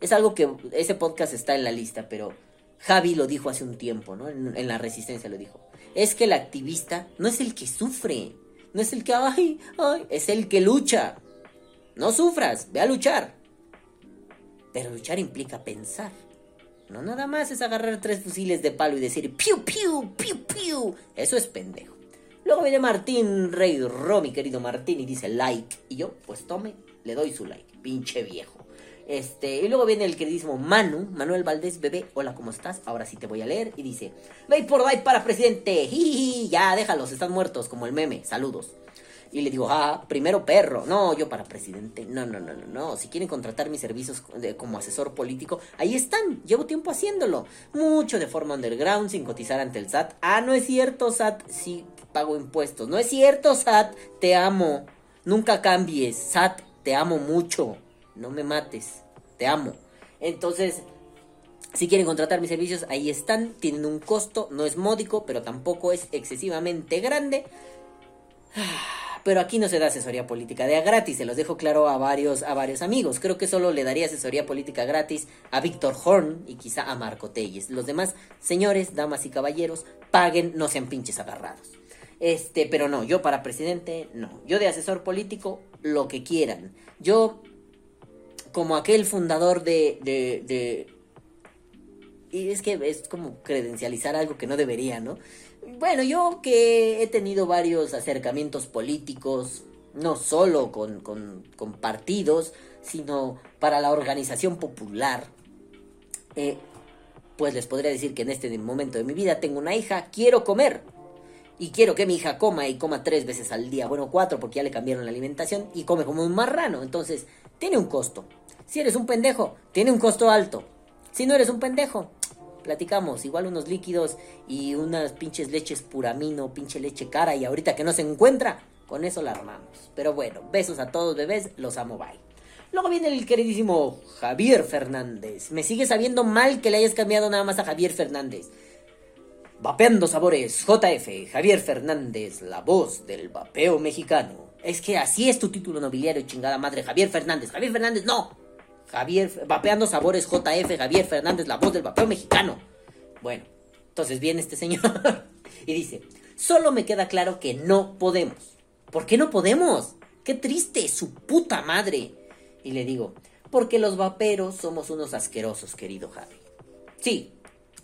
Es algo que ese podcast está en la lista, pero Javi lo dijo hace un tiempo, ¿no? En, en la resistencia lo dijo. Es que el activista no es el que sufre. No es el que, ay, ay, es el que lucha. No sufras, ve a luchar. Pero luchar implica pensar. No nada más es agarrar tres fusiles de palo y decir piu piu piu piu. Eso es pendejo. Luego viene Martín Rey Ro, mi querido Martín, y dice like. Y yo, pues tome, le doy su like. Pinche viejo. Este, y luego viene el queridísimo Manu, Manuel Valdés, bebé, hola, ¿cómo estás? Ahora sí te voy a leer. Y dice, Ley por Day para presidente. Jijiji, ya, déjalos, están muertos, como el meme. Saludos. Y le digo, ah, primero perro. No, yo para presidente. No, no, no, no, no. Si quieren contratar mis servicios como asesor político, ahí están. Llevo tiempo haciéndolo. Mucho de forma underground, sin cotizar ante el SAT. Ah, no es cierto, SAT. Sí, pago impuestos. No es cierto, SAT. Te amo. Nunca cambies. SAT, te amo mucho. No me mates. Te amo. Entonces, si quieren contratar mis servicios, ahí están. Tienen un costo, no es módico, pero tampoco es excesivamente grande. Pero aquí no se da asesoría política de a gratis, se los dejo claro a varios, a varios amigos. Creo que solo le daría asesoría política gratis a Víctor Horn y quizá a Marco Telles. Los demás, señores, damas y caballeros, paguen, no sean pinches agarrados. Este, pero no, yo para presidente, no. Yo de asesor político, lo que quieran. Yo, como aquel fundador de, de, de y es que es como credencializar algo que no debería, ¿no? Bueno, yo que he tenido varios acercamientos políticos, no solo con, con- partidos, sino para la organización popular, eh, pues les podría decir que en este momento de mi vida tengo una hija, quiero comer. Y quiero que mi hija coma y coma tres veces al día. Bueno, cuatro porque ya le cambiaron la alimentación y come como un marrano. Entonces, tiene un costo. Si eres un pendejo, tiene un costo alto. Si no eres un pendejo, platicamos. Igual unos líquidos y unas pinches leches puramino, pinche leche cara. Y ahorita que no se encuentra, con eso la armamos. Pero bueno, besos a todos bebés, los amo, bye. Luego viene el queridísimo Javier Fernández. Me sigue sabiendo mal que le hayas cambiado nada más a Javier Fernández. Vapeando Sabores, JF, Javier Fernández, la voz del vapeo mexicano. Es que así es tu título nobiliario, chingada madre. Javier Fernández, Javier Fernández, no. Javier, Vapeando Sabores, JF, Javier Fernández, la voz del vapeo mexicano. Bueno, entonces viene este señor y dice, solo me queda claro que no podemos. ¿Por qué no podemos? Qué triste, su puta madre. Y le digo, Porque los vaperos somos unos asquerosos, querido Javi. Sí,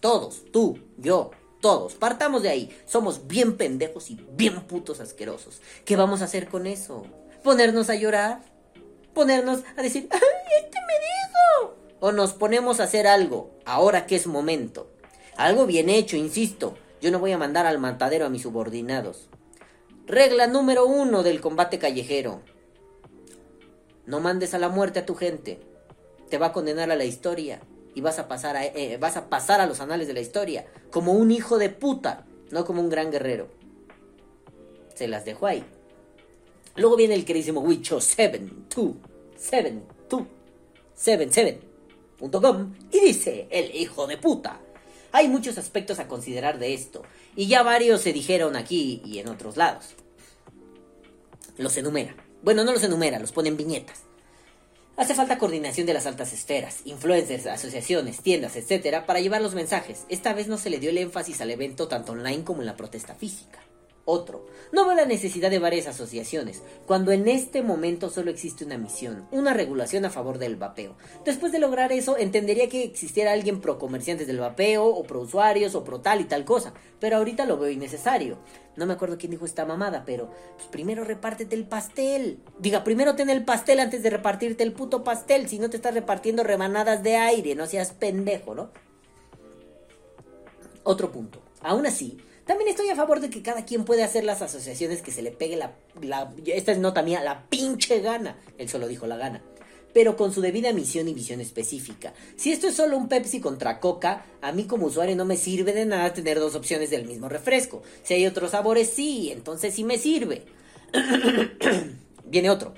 todos, tú, yo, todos, partamos de ahí. Somos bien pendejos y bien putos asquerosos. ¿Qué vamos a hacer con eso? ¿Ponernos a llorar? ¿Ponernos a decir, ¡ay, este me dijo! O nos ponemos a hacer algo, ahora que es momento. Algo bien hecho, insisto. Yo no voy a mandar al matadero a mis subordinados. Regla número uno del combate callejero. No mandes a la muerte a tu gente. Te va a condenar a la historia y vas a pasar a, eh, vas a pasar a los anales de la historia como un hijo de puta, no como un gran guerrero. Se las dejo ahí. Luego viene el queridísimo Wicho 72777.com y dice, el hijo de puta. Hay muchos aspectos a considerar de esto, y ya varios se dijeron aquí y en otros lados. Los enumera. Bueno, no los enumera, los pone en viñetas. Hace falta coordinación de las altas esferas, influencers, asociaciones, tiendas, etc. para llevar los mensajes. Esta vez no se le dio el énfasis al evento tanto online como en la protesta física. Otro. No veo la necesidad de varias asociaciones, cuando en este momento solo existe una misión, una regulación a favor del vapeo. Después de lograr eso, entendería que existiera alguien pro comerciantes del vapeo, o pro usuarios, o pro tal y tal cosa, pero ahorita lo veo innecesario. No me acuerdo quién dijo esta mamada, pero pues primero repártete el pastel. Diga, primero ten el pastel antes de repartirte el puto pastel, si no te estás repartiendo remanadas de aire, no seas pendejo, ¿no? Otro punto. Aún así, también estoy a favor de que cada quien puede hacer las asociaciones que se le pegue la, esta es nota mía, la pinche gana. Él solo dijo la gana. Pero con su debida misión y visión específica. Si esto es solo un Pepsi contra Coca, a mí como usuario no me sirve de nada tener dos opciones del mismo refresco. Si hay otros sabores, sí, entonces sí me sirve. Viene otro.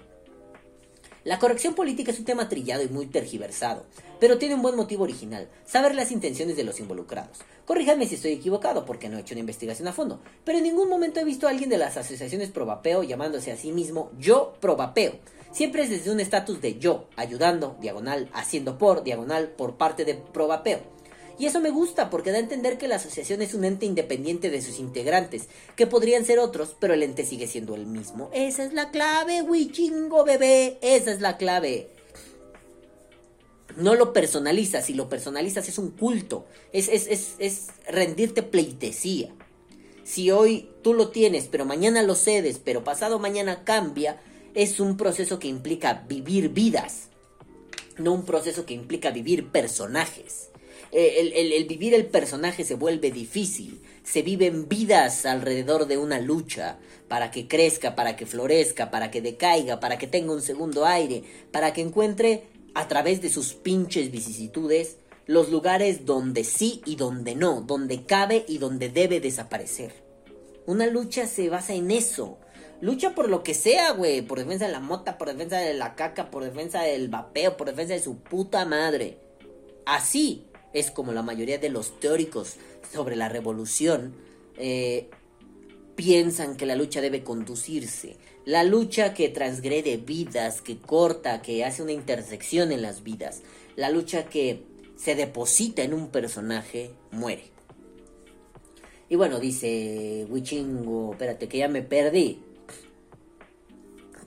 La corrección política es un tema trillado y muy tergiversado, pero tiene un buen motivo original, saber las intenciones de los involucrados. Corríjanme si estoy equivocado, porque no he hecho una investigación a fondo, pero en ningún momento he visto a alguien de las asociaciones Probapeo llamándose a sí mismo yo Probapeo. Siempre es desde un estatus de yo, ayudando, diagonal, haciendo por, diagonal, por parte de Probapeo. Y eso me gusta porque da a entender que la asociación es un ente independiente de sus integrantes, que podrían ser otros, pero el ente sigue siendo el mismo. Esa es la clave, chingo bebé, esa es la clave. No lo personalizas, si lo personalizas es un culto, es, es, es, es rendirte pleitesía. Si hoy tú lo tienes, pero mañana lo cedes, pero pasado mañana cambia, es un proceso que implica vivir vidas, no un proceso que implica vivir personajes. Eh, el, vivir el personaje se vuelve difícil. Se viven vidas alrededor de una lucha para que crezca, para que florezca, para que decaiga, para que tenga un segundo aire, para que encuentre a través de sus pinches vicisitudes los lugares donde sí y donde no, donde cabe y donde debe desaparecer. Una lucha se basa en eso. Lucha por lo que sea, güey. Por defensa de la mota, por defensa de la caca, por defensa del vapeo, por defensa de su puta madre. Así es como la mayoría de los teóricos sobre la revolución eh, piensan que la lucha debe conducirse. La lucha que transgrede vidas, que corta, que hace una intersección en las vidas. La lucha que se deposita en un personaje, muere. Y bueno, dice Wichingo, espérate que ya me perdí.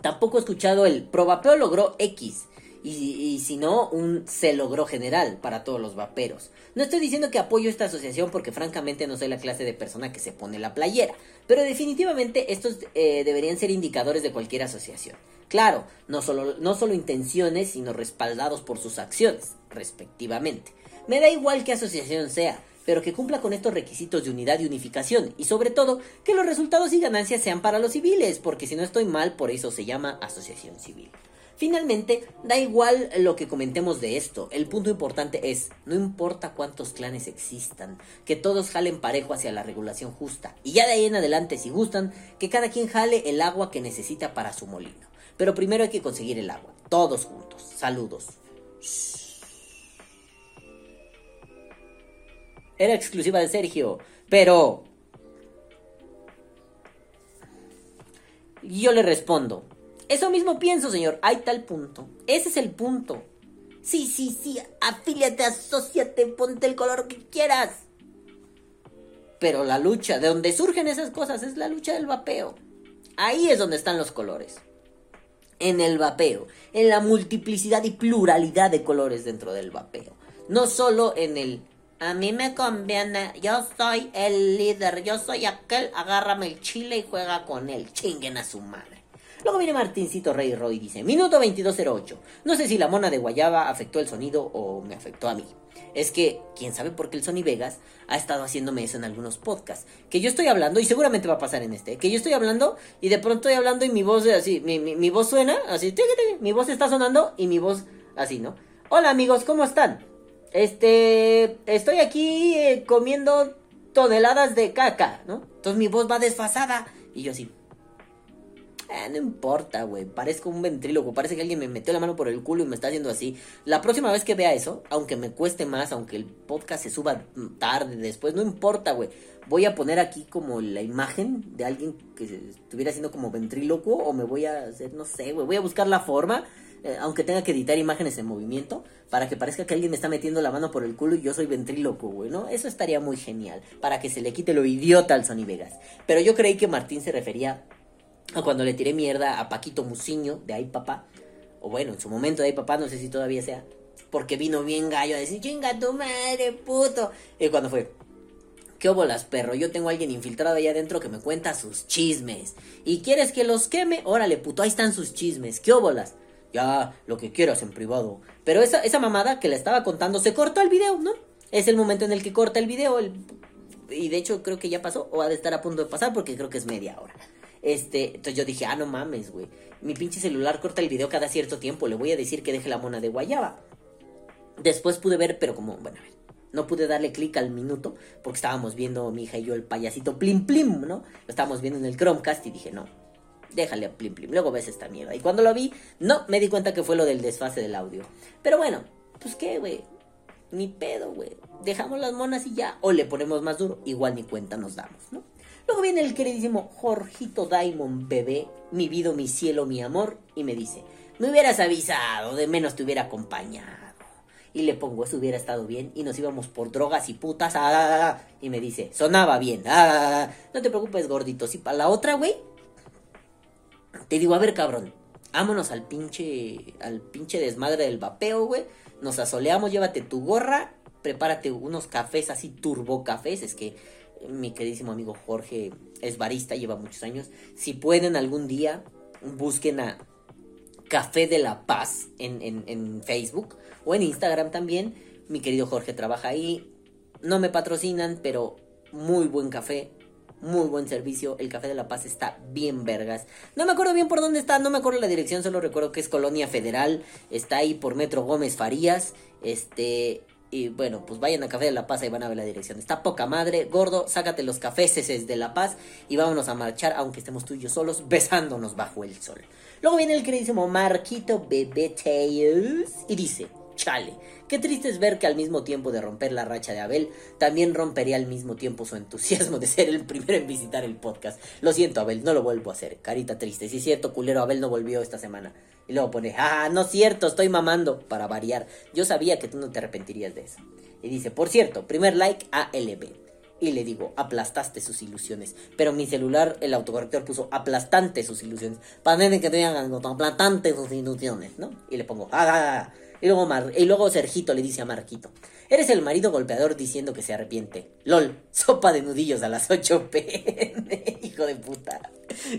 Tampoco he escuchado el Probapeo logró X y, si no, un se logró general para todos los vaperos. No estoy diciendo que apoyo esta asociación porque francamente no soy la clase de persona que se pone la playera, pero definitivamente estos eh, deberían ser indicadores de cualquier asociación. Claro, no solo, no solo intenciones, sino respaldados por sus acciones, respectivamente. Me da igual qué asociación sea, pero que cumpla con estos requisitos de unidad y unificación, y sobre todo que los resultados y ganancias sean para los civiles, porque si no estoy mal, por eso se llama asociación civil. Finalmente, da igual lo que comentemos de esto, el punto importante es, no importa cuántos clanes existan, que todos jalen parejo hacia la regulación justa, y ya de ahí en adelante, si gustan, que cada quien jale el agua que necesita para su molino. Pero primero hay que conseguir el agua, todos juntos. Saludos. Era exclusiva de Sergio, pero... Yo le respondo, eso mismo pienso, señor. Hay tal punto. Ese es el punto. Sí, sí, sí. Afíliate, asociate, ponte el color que quieras. Pero la lucha, de donde surgen esas cosas, es la lucha del vapeo. Ahí es donde están los colores. en el vapeo, en la multiplicidad y pluralidad de colores dentro del vapeo. No solo en el a mí me conviene, yo soy el líder, yo soy aquel, agárrame el chile y juega con él, chinguen a su madre. Luego viene Martincito Rey Roy y dice, minuto 2208, no sé si la mona de Guayaba afectó el sonido o me afectó a mí. Es que, quién sabe por qué el Sony Vegas ha estado haciéndome eso en algunos podcasts. Que yo estoy hablando, y seguramente va a pasar en este, que yo estoy hablando y de pronto estoy hablando y mi voz así, mi, voz suena, así, mi voz está sonando y mi voz así, ¿no? Hola amigos, ¿cómo están? Este, estoy aquí eh, comiendo toneladas de caca, ¿no? Entonces mi voz va desfasada. Y yo así. Eh, no importa, güey. Parezco un ventríloco. Parece que alguien me metió la mano por el culo y me está haciendo así. La próxima vez que vea eso, aunque me cueste más, aunque el podcast se suba tarde después, no importa, güey. Voy a poner aquí como la imagen de alguien que estuviera haciendo como ventríloco. O me voy a hacer, no sé, güey. Voy a buscar la forma eh, aunque tenga que editar imágenes en movimiento, para que parezca que alguien me está metiendo la mano por el culo y yo soy ventríloco, güey, ¿no? Eso estaría muy genial, para que se le quite lo idiota al Sony Vegas. Pero yo creí que Martín se refería a cuando le tiré mierda a Paquito Muciño de Ay Papá, o bueno, en su momento de Ay Papá, no sé si todavía sea, porque vino bien gallo a decir, chinga tu madre, puto. Y cuando fue, ¿Qué bolas, perro? Yo tengo a alguien infiltrado ahí adentro que me cuenta sus chismes. ¿Y quieres que los queme? Órale, puto, ahí están sus chismes. ¿Qué bolas? ya lo que quieras en privado. Pero esa, esa mamada que le estaba contando se cortó el video, ¿no? Es el momento en el que corta el video. y de hecho creo que ya pasó o ha de estar a punto de pasar porque creo que es media hora. Este, entonces yo dije, ah, no mames, güey. Mi pinche celular corta el video cada cierto tiempo. Le voy a decir que deje la mona de guayaba. Después pude ver, pero como, bueno, a ver, no pude darle clic al minuto porque estábamos viendo mi hija y yo el payasito Plim Plim, ¿no? Lo estábamos viendo en el Chromecast y dije, no, déjale a plim plim, luego ves esta mierda. Y cuando lo vi, no, me di cuenta que fue lo del desfase del audio. Pero bueno, pues qué, güey. Ni pedo, güey. Dejamos las monas y ya. O le ponemos más duro. Igual ni cuenta nos damos, ¿no? Luego viene el queridísimo Jorgito Diamond bebé, mi vida, mi cielo, mi amor, y me dice, me hubieras avisado, de menos te hubiera acompañado. Y le pongo, eso hubiera estado bien, y nos íbamos por drogas y putas, ah, ah, ah, y me dice, sonaba bien, no te preocupes, gordito, si para la otra, güey, te digo, a ver, cabrón, vámonos al pinche, al pinche desmadre del vapeo, güey. Nos asoleamos, llévate tu gorra, prepárate unos cafés así, turbo cafés. Es que mi queridísimo amigo Jorge es barista, lleva muchos años. Si pueden algún día, busquen a Café de la Paz en, en, en Facebook o en Instagram también. Mi querido Jorge trabaja ahí. No me patrocinan, pero muy buen café, muy buen servicio. El Café de la Paz está bien vergas. No me acuerdo bien por dónde está, no me acuerdo la dirección, solo recuerdo que es Colonia Federal. Está ahí por Metro Gómez Farías. Este. Y bueno, pues vayan a Café de la Paz y van a ver la dirección. Está poca madre. Gordo, sácate los cafés de La Paz y vámonos a marchar, aunque estemos tú y yo solos, besándonos bajo el sol. Luego viene el queridísimo Marquito Bebé y dice: Chale, qué triste es ver que al mismo tiempo de romper la racha de Abel, también rompería al mismo tiempo su entusiasmo de ser el primero en visitar el podcast. Lo siento, Abel, no lo vuelvo a hacer. Carita triste. Si es cierto, culero, Abel no volvió esta semana. Y luego pone, ah, no es cierto, estoy mamando, para variar. Yo sabía que tú no te arrepentirías de eso. Y dice, por cierto, primer like a LB. Y le digo, aplastaste sus ilusiones. Pero mi celular, el autocorrector puso aplastante sus ilusiones. Para que te hagan aplastante sus ilusiones, ¿no? Y le pongo, ah, ah, ah. Y luego, y luego Sergito le dice a Marquito, eres el marido golpeador diciendo que se arrepiente. LOL, sopa de nudillos a las 8 pm. Hijo de puta.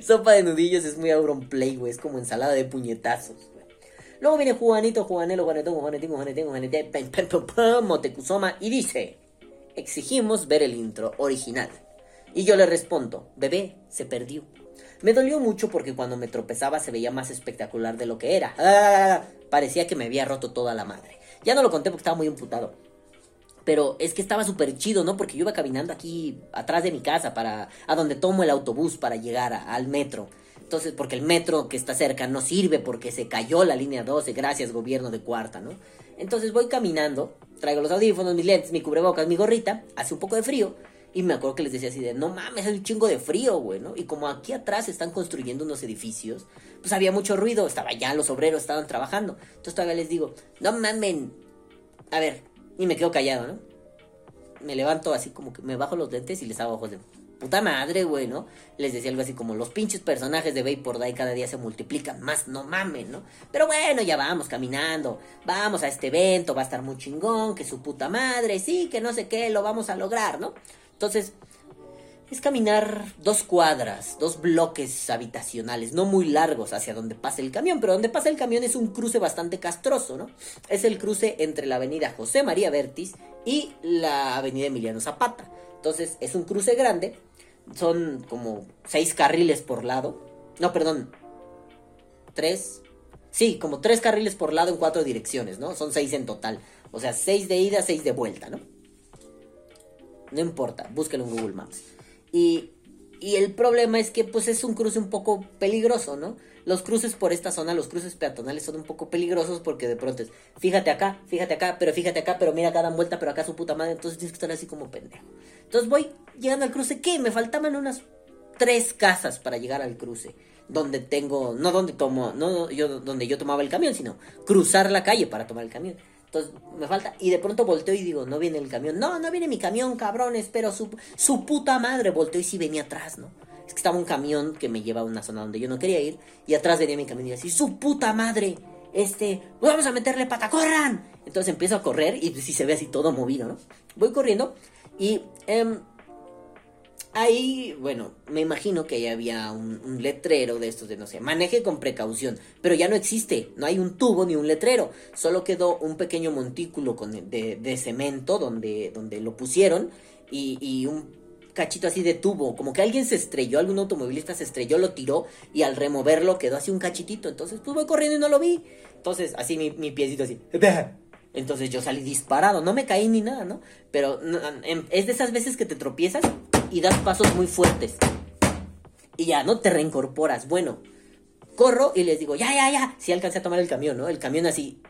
Sopa de nudillos es muy play, güey. Es como ensalada de puñetazos, Luego viene Juanito, Juanelo, Juanetón, Juanetín, Juanetín, Juanetín, Motecuzoma y dice, exigimos ver el intro original. Y yo le respondo, bebé, se perdió. Me dolió mucho porque cuando me tropezaba se veía más espectacular de lo que era. Ah, parecía que me había roto toda la madre. Ya no lo conté porque estaba muy imputado. Pero es que estaba súper chido, ¿no? Porque yo iba caminando aquí atrás de mi casa para a donde tomo el autobús para llegar al metro. Entonces, porque el metro que está cerca no sirve porque se cayó la línea 12, gracias gobierno de cuarta, ¿no? Entonces voy caminando, traigo los audífonos, mis lentes, mi cubrebocas, mi gorrita, hace un poco de frío y me acuerdo que les decía así de, no mames, hay un chingo de frío, güey, ¿no? Y como aquí atrás están construyendo unos edificios, pues había mucho ruido, estaba ya, los obreros estaban trabajando. Entonces todavía les digo, no mamen. A ver, y me quedo callado, ¿no? Me levanto así como que me bajo los lentes y les hago ojos de... puta madre, güey, ¿no? Les decía algo así como, los pinches personajes de Vapor Day cada día se multiplican más, no mamen, ¿no? Pero bueno, ya vamos caminando, vamos a este evento, va a estar muy chingón, que su puta madre, sí, que no sé qué, lo vamos a lograr, ¿no? Entonces, es caminar dos cuadras, dos bloques habitacionales, no muy largos hacia donde pasa el camión, pero donde pasa el camión es un cruce bastante castroso, ¿no? Es el cruce entre la avenida José María Bertis y la avenida Emiliano Zapata. Entonces es un cruce grande, son como seis carriles por lado, no, perdón, tres, sí, como tres carriles por lado en cuatro direcciones, ¿no? Son seis en total, o sea, seis de ida, seis de vuelta, ¿no? No importa, búsquenlo en Google Maps. Y, y el problema es que pues es un cruce un poco peligroso, ¿no? Los cruces por esta zona, los cruces peatonales son un poco peligrosos porque de pronto es, fíjate acá, fíjate acá, pero fíjate acá, pero mira acá dan vuelta, pero acá su puta madre, entonces tienes que estar así como pendejo. Entonces voy llegando al cruce, ¿qué? Me faltaban unas tres casas para llegar al cruce. Donde tengo, no donde tomo, no yo, donde yo tomaba el camión, sino cruzar la calle para tomar el camión. Entonces me falta, y de pronto volteo y digo, no viene el camión. No, no viene mi camión, cabrones, pero su, su puta madre volteó y sí venía atrás, ¿no? Es que estaba un camión que me lleva a una zona donde yo no quería ir, y atrás venía mi camión y así, su puta madre, este, vamos a meterle pata, corran. Entonces empiezo a correr y si se ve así todo movido, ¿no? Voy corriendo y em, ahí, bueno, me imagino que ahí había un, letrero de estos de, no sé, maneje con precaución, pero ya no existe, no hay un tubo ni un letrero, solo quedó un pequeño montículo con, de, cemento donde, donde lo pusieron y, y, un cachito así de tubo, como que alguien se estrelló, algún automovilista se estrelló, lo tiró y al removerlo quedó así un cachitito, entonces pues voy corriendo y no lo vi, entonces así mi, mi piecito así, entonces yo salí disparado, no me caí ni nada, ¿no? Pero es de esas veces que te tropiezas y das pasos muy fuertes. Y ya, ¿no? Te reincorporas. Bueno, corro y les digo, ya, ya, ya. Si alcancé a tomar el camión, ¿no? El camión así,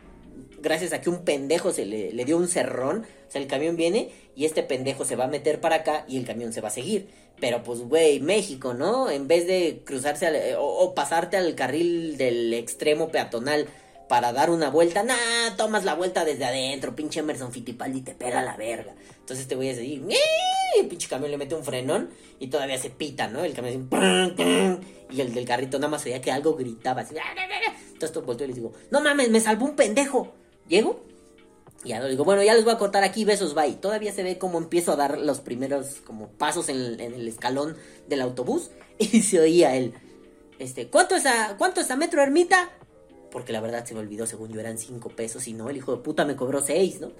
gracias a que un pendejo se le, dio un cerrón. O sea, el camión viene y este pendejo se va a meter para acá y el camión se va a seguir. Pero pues, güey, México, ¿no? En vez de cruzarse o, o pasarte al carril del extremo peatonal para dar una vuelta, nah, tomas la vuelta desde adentro, pinche Emerson Fittipaldi te pega la verga. Entonces te voy a decir, el pinche camión le mete un frenón y todavía se pita, ¿no? El camión así, y el del carrito nada más oía que algo gritaba así. Entonces volteo y les digo, no mames, me salvó un pendejo. Llego y ya le digo, bueno, ya les voy a cortar aquí, besos, bye. Todavía se ve como empiezo a dar los primeros como pasos en, el escalón del autobús y se oía el, este, ¿cuánto es a, cuánto es a Metro Ermita? porque la verdad se me olvidó, según yo eran 5 pesos y no, el hijo de puta me cobró 6, ¿no?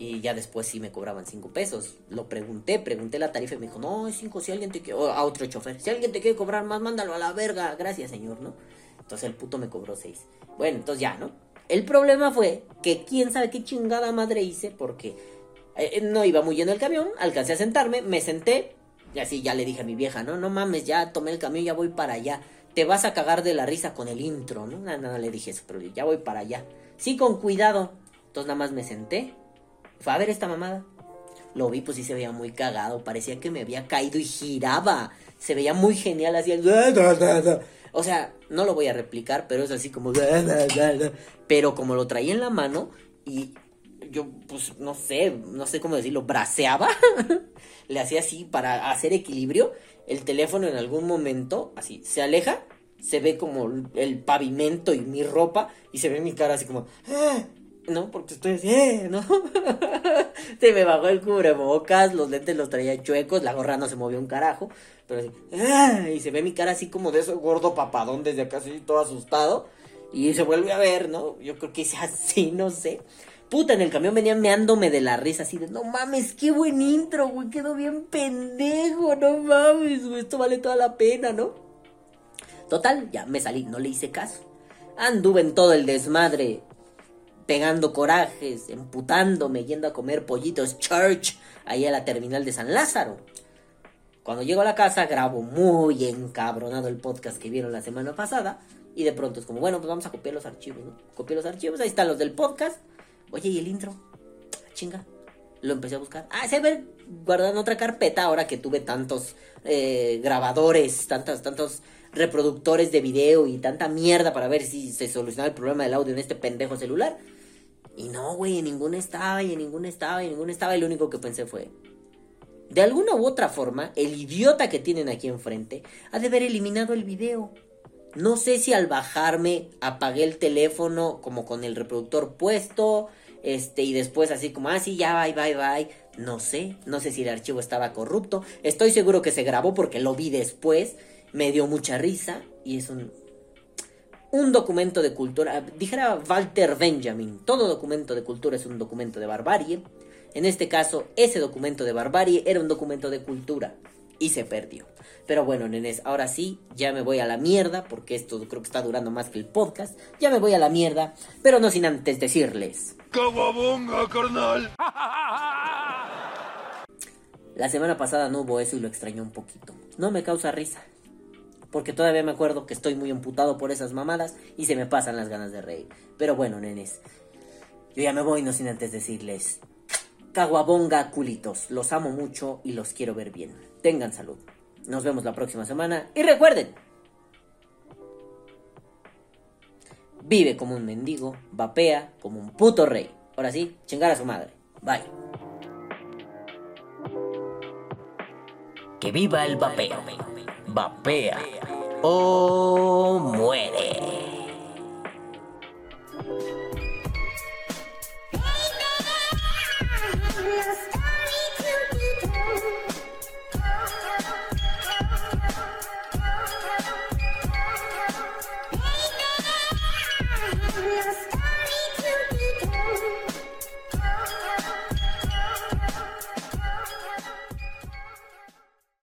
Y ya después sí me cobraban 5 pesos. Lo pregunté, pregunté la tarifa y me dijo, no, es 5, si alguien te quiere, a otro chofer, si alguien te quiere cobrar más, mándalo a la verga, gracias señor, ¿no? Entonces el puto me cobró 6. Bueno, entonces ya, ¿no? El problema fue que quién sabe qué chingada madre hice porque eh, no iba muy lleno el camión, alcancé a sentarme, me senté y así ya le dije a mi vieja, no, no mames, ya tomé el camión, ya voy para allá te vas a cagar de la risa con el intro, ¿no? Nada, nada le dije eso, pero ya voy para allá. Sí, con cuidado. Entonces nada más me senté. Fue a ver esta mamada. Lo vi, pues sí se veía muy cagado. Parecía que me había caído y giraba. Se veía muy genial así. O sea, no lo voy a replicar, pero es así como... Pero como lo traía en la mano y yo, pues no sé, no sé cómo decirlo, braceaba. Le hacía así para hacer equilibrio el teléfono en algún momento, así, se aleja, se ve como el pavimento y mi ropa, y se ve mi cara así como, ¡Ah! ¿No? Porque estoy así, ¡eh! ¿no? se me bajó el cubrebocas, los lentes los traía chuecos, la gorra no se movió un carajo, pero así, ¡Ah! y se ve mi cara así como de ese gordo papadón desde acá, así todo asustado, y se vuelve a ver, ¿no? Yo creo que es así, no sé. Puta, en el camión venían meándome de la risa, así de, no mames, qué buen intro, güey, quedó bien pendejo, no mames, güey, esto vale toda la pena, ¿no? Total, ya me salí, no le hice caso. Anduve en todo el desmadre, pegando corajes, emputándome, yendo a comer pollitos church, ahí a la terminal de San Lázaro. Cuando llego a la casa, grabo muy encabronado el podcast que vieron la semana pasada. Y de pronto es como, bueno, pues vamos a copiar los archivos, ¿no? Copié los archivos, ahí están los del podcast. Oye, ¿y el intro? Chinga. Lo empecé a buscar. Ah, se ve guardado en otra carpeta ahora que tuve tantos eh, grabadores, tantos, tantos reproductores de video y tanta mierda para ver si se solucionaba el problema del audio en este pendejo celular. Y no, güey, en ninguna estaba, y en ninguna estaba, y en ninguna estaba. Y lo único que pensé fue, De alguna u otra forma, el idiota que tienen aquí enfrente ha de haber eliminado el video. No sé si al bajarme apagué el teléfono como con el reproductor puesto, este, y después así como, ah, sí, ya, bye, bye, bye. No sé, no sé si el archivo estaba corrupto. Estoy seguro que se grabó porque lo vi después. Me dio mucha risa y es un, un documento de cultura. Dijera Walter Benjamin, todo documento de cultura es un documento de barbarie. En este caso, ese documento de barbarie era un documento de cultura y se perdió. Pero bueno, nenes, ahora sí, ya me voy a la mierda, porque esto creo que está durando más que el podcast. Ya me voy a la mierda, pero no sin antes decirles. La semana pasada no hubo eso y lo extrañó un poquito. No me causa risa. Porque todavía me acuerdo que estoy muy emputado por esas mamadas y se me pasan las ganas de reír. Pero bueno, nenes. Yo ya me voy, no sin antes decirles. Caguabonga, culitos. Los amo mucho y los quiero ver bien. Tengan salud. Nos vemos la próxima semana. Y recuerden. Vive como un mendigo, vapea como un puto rey. Ahora sí, chingar a su madre. Bye. Que viva el vapeo. Vapea o muere.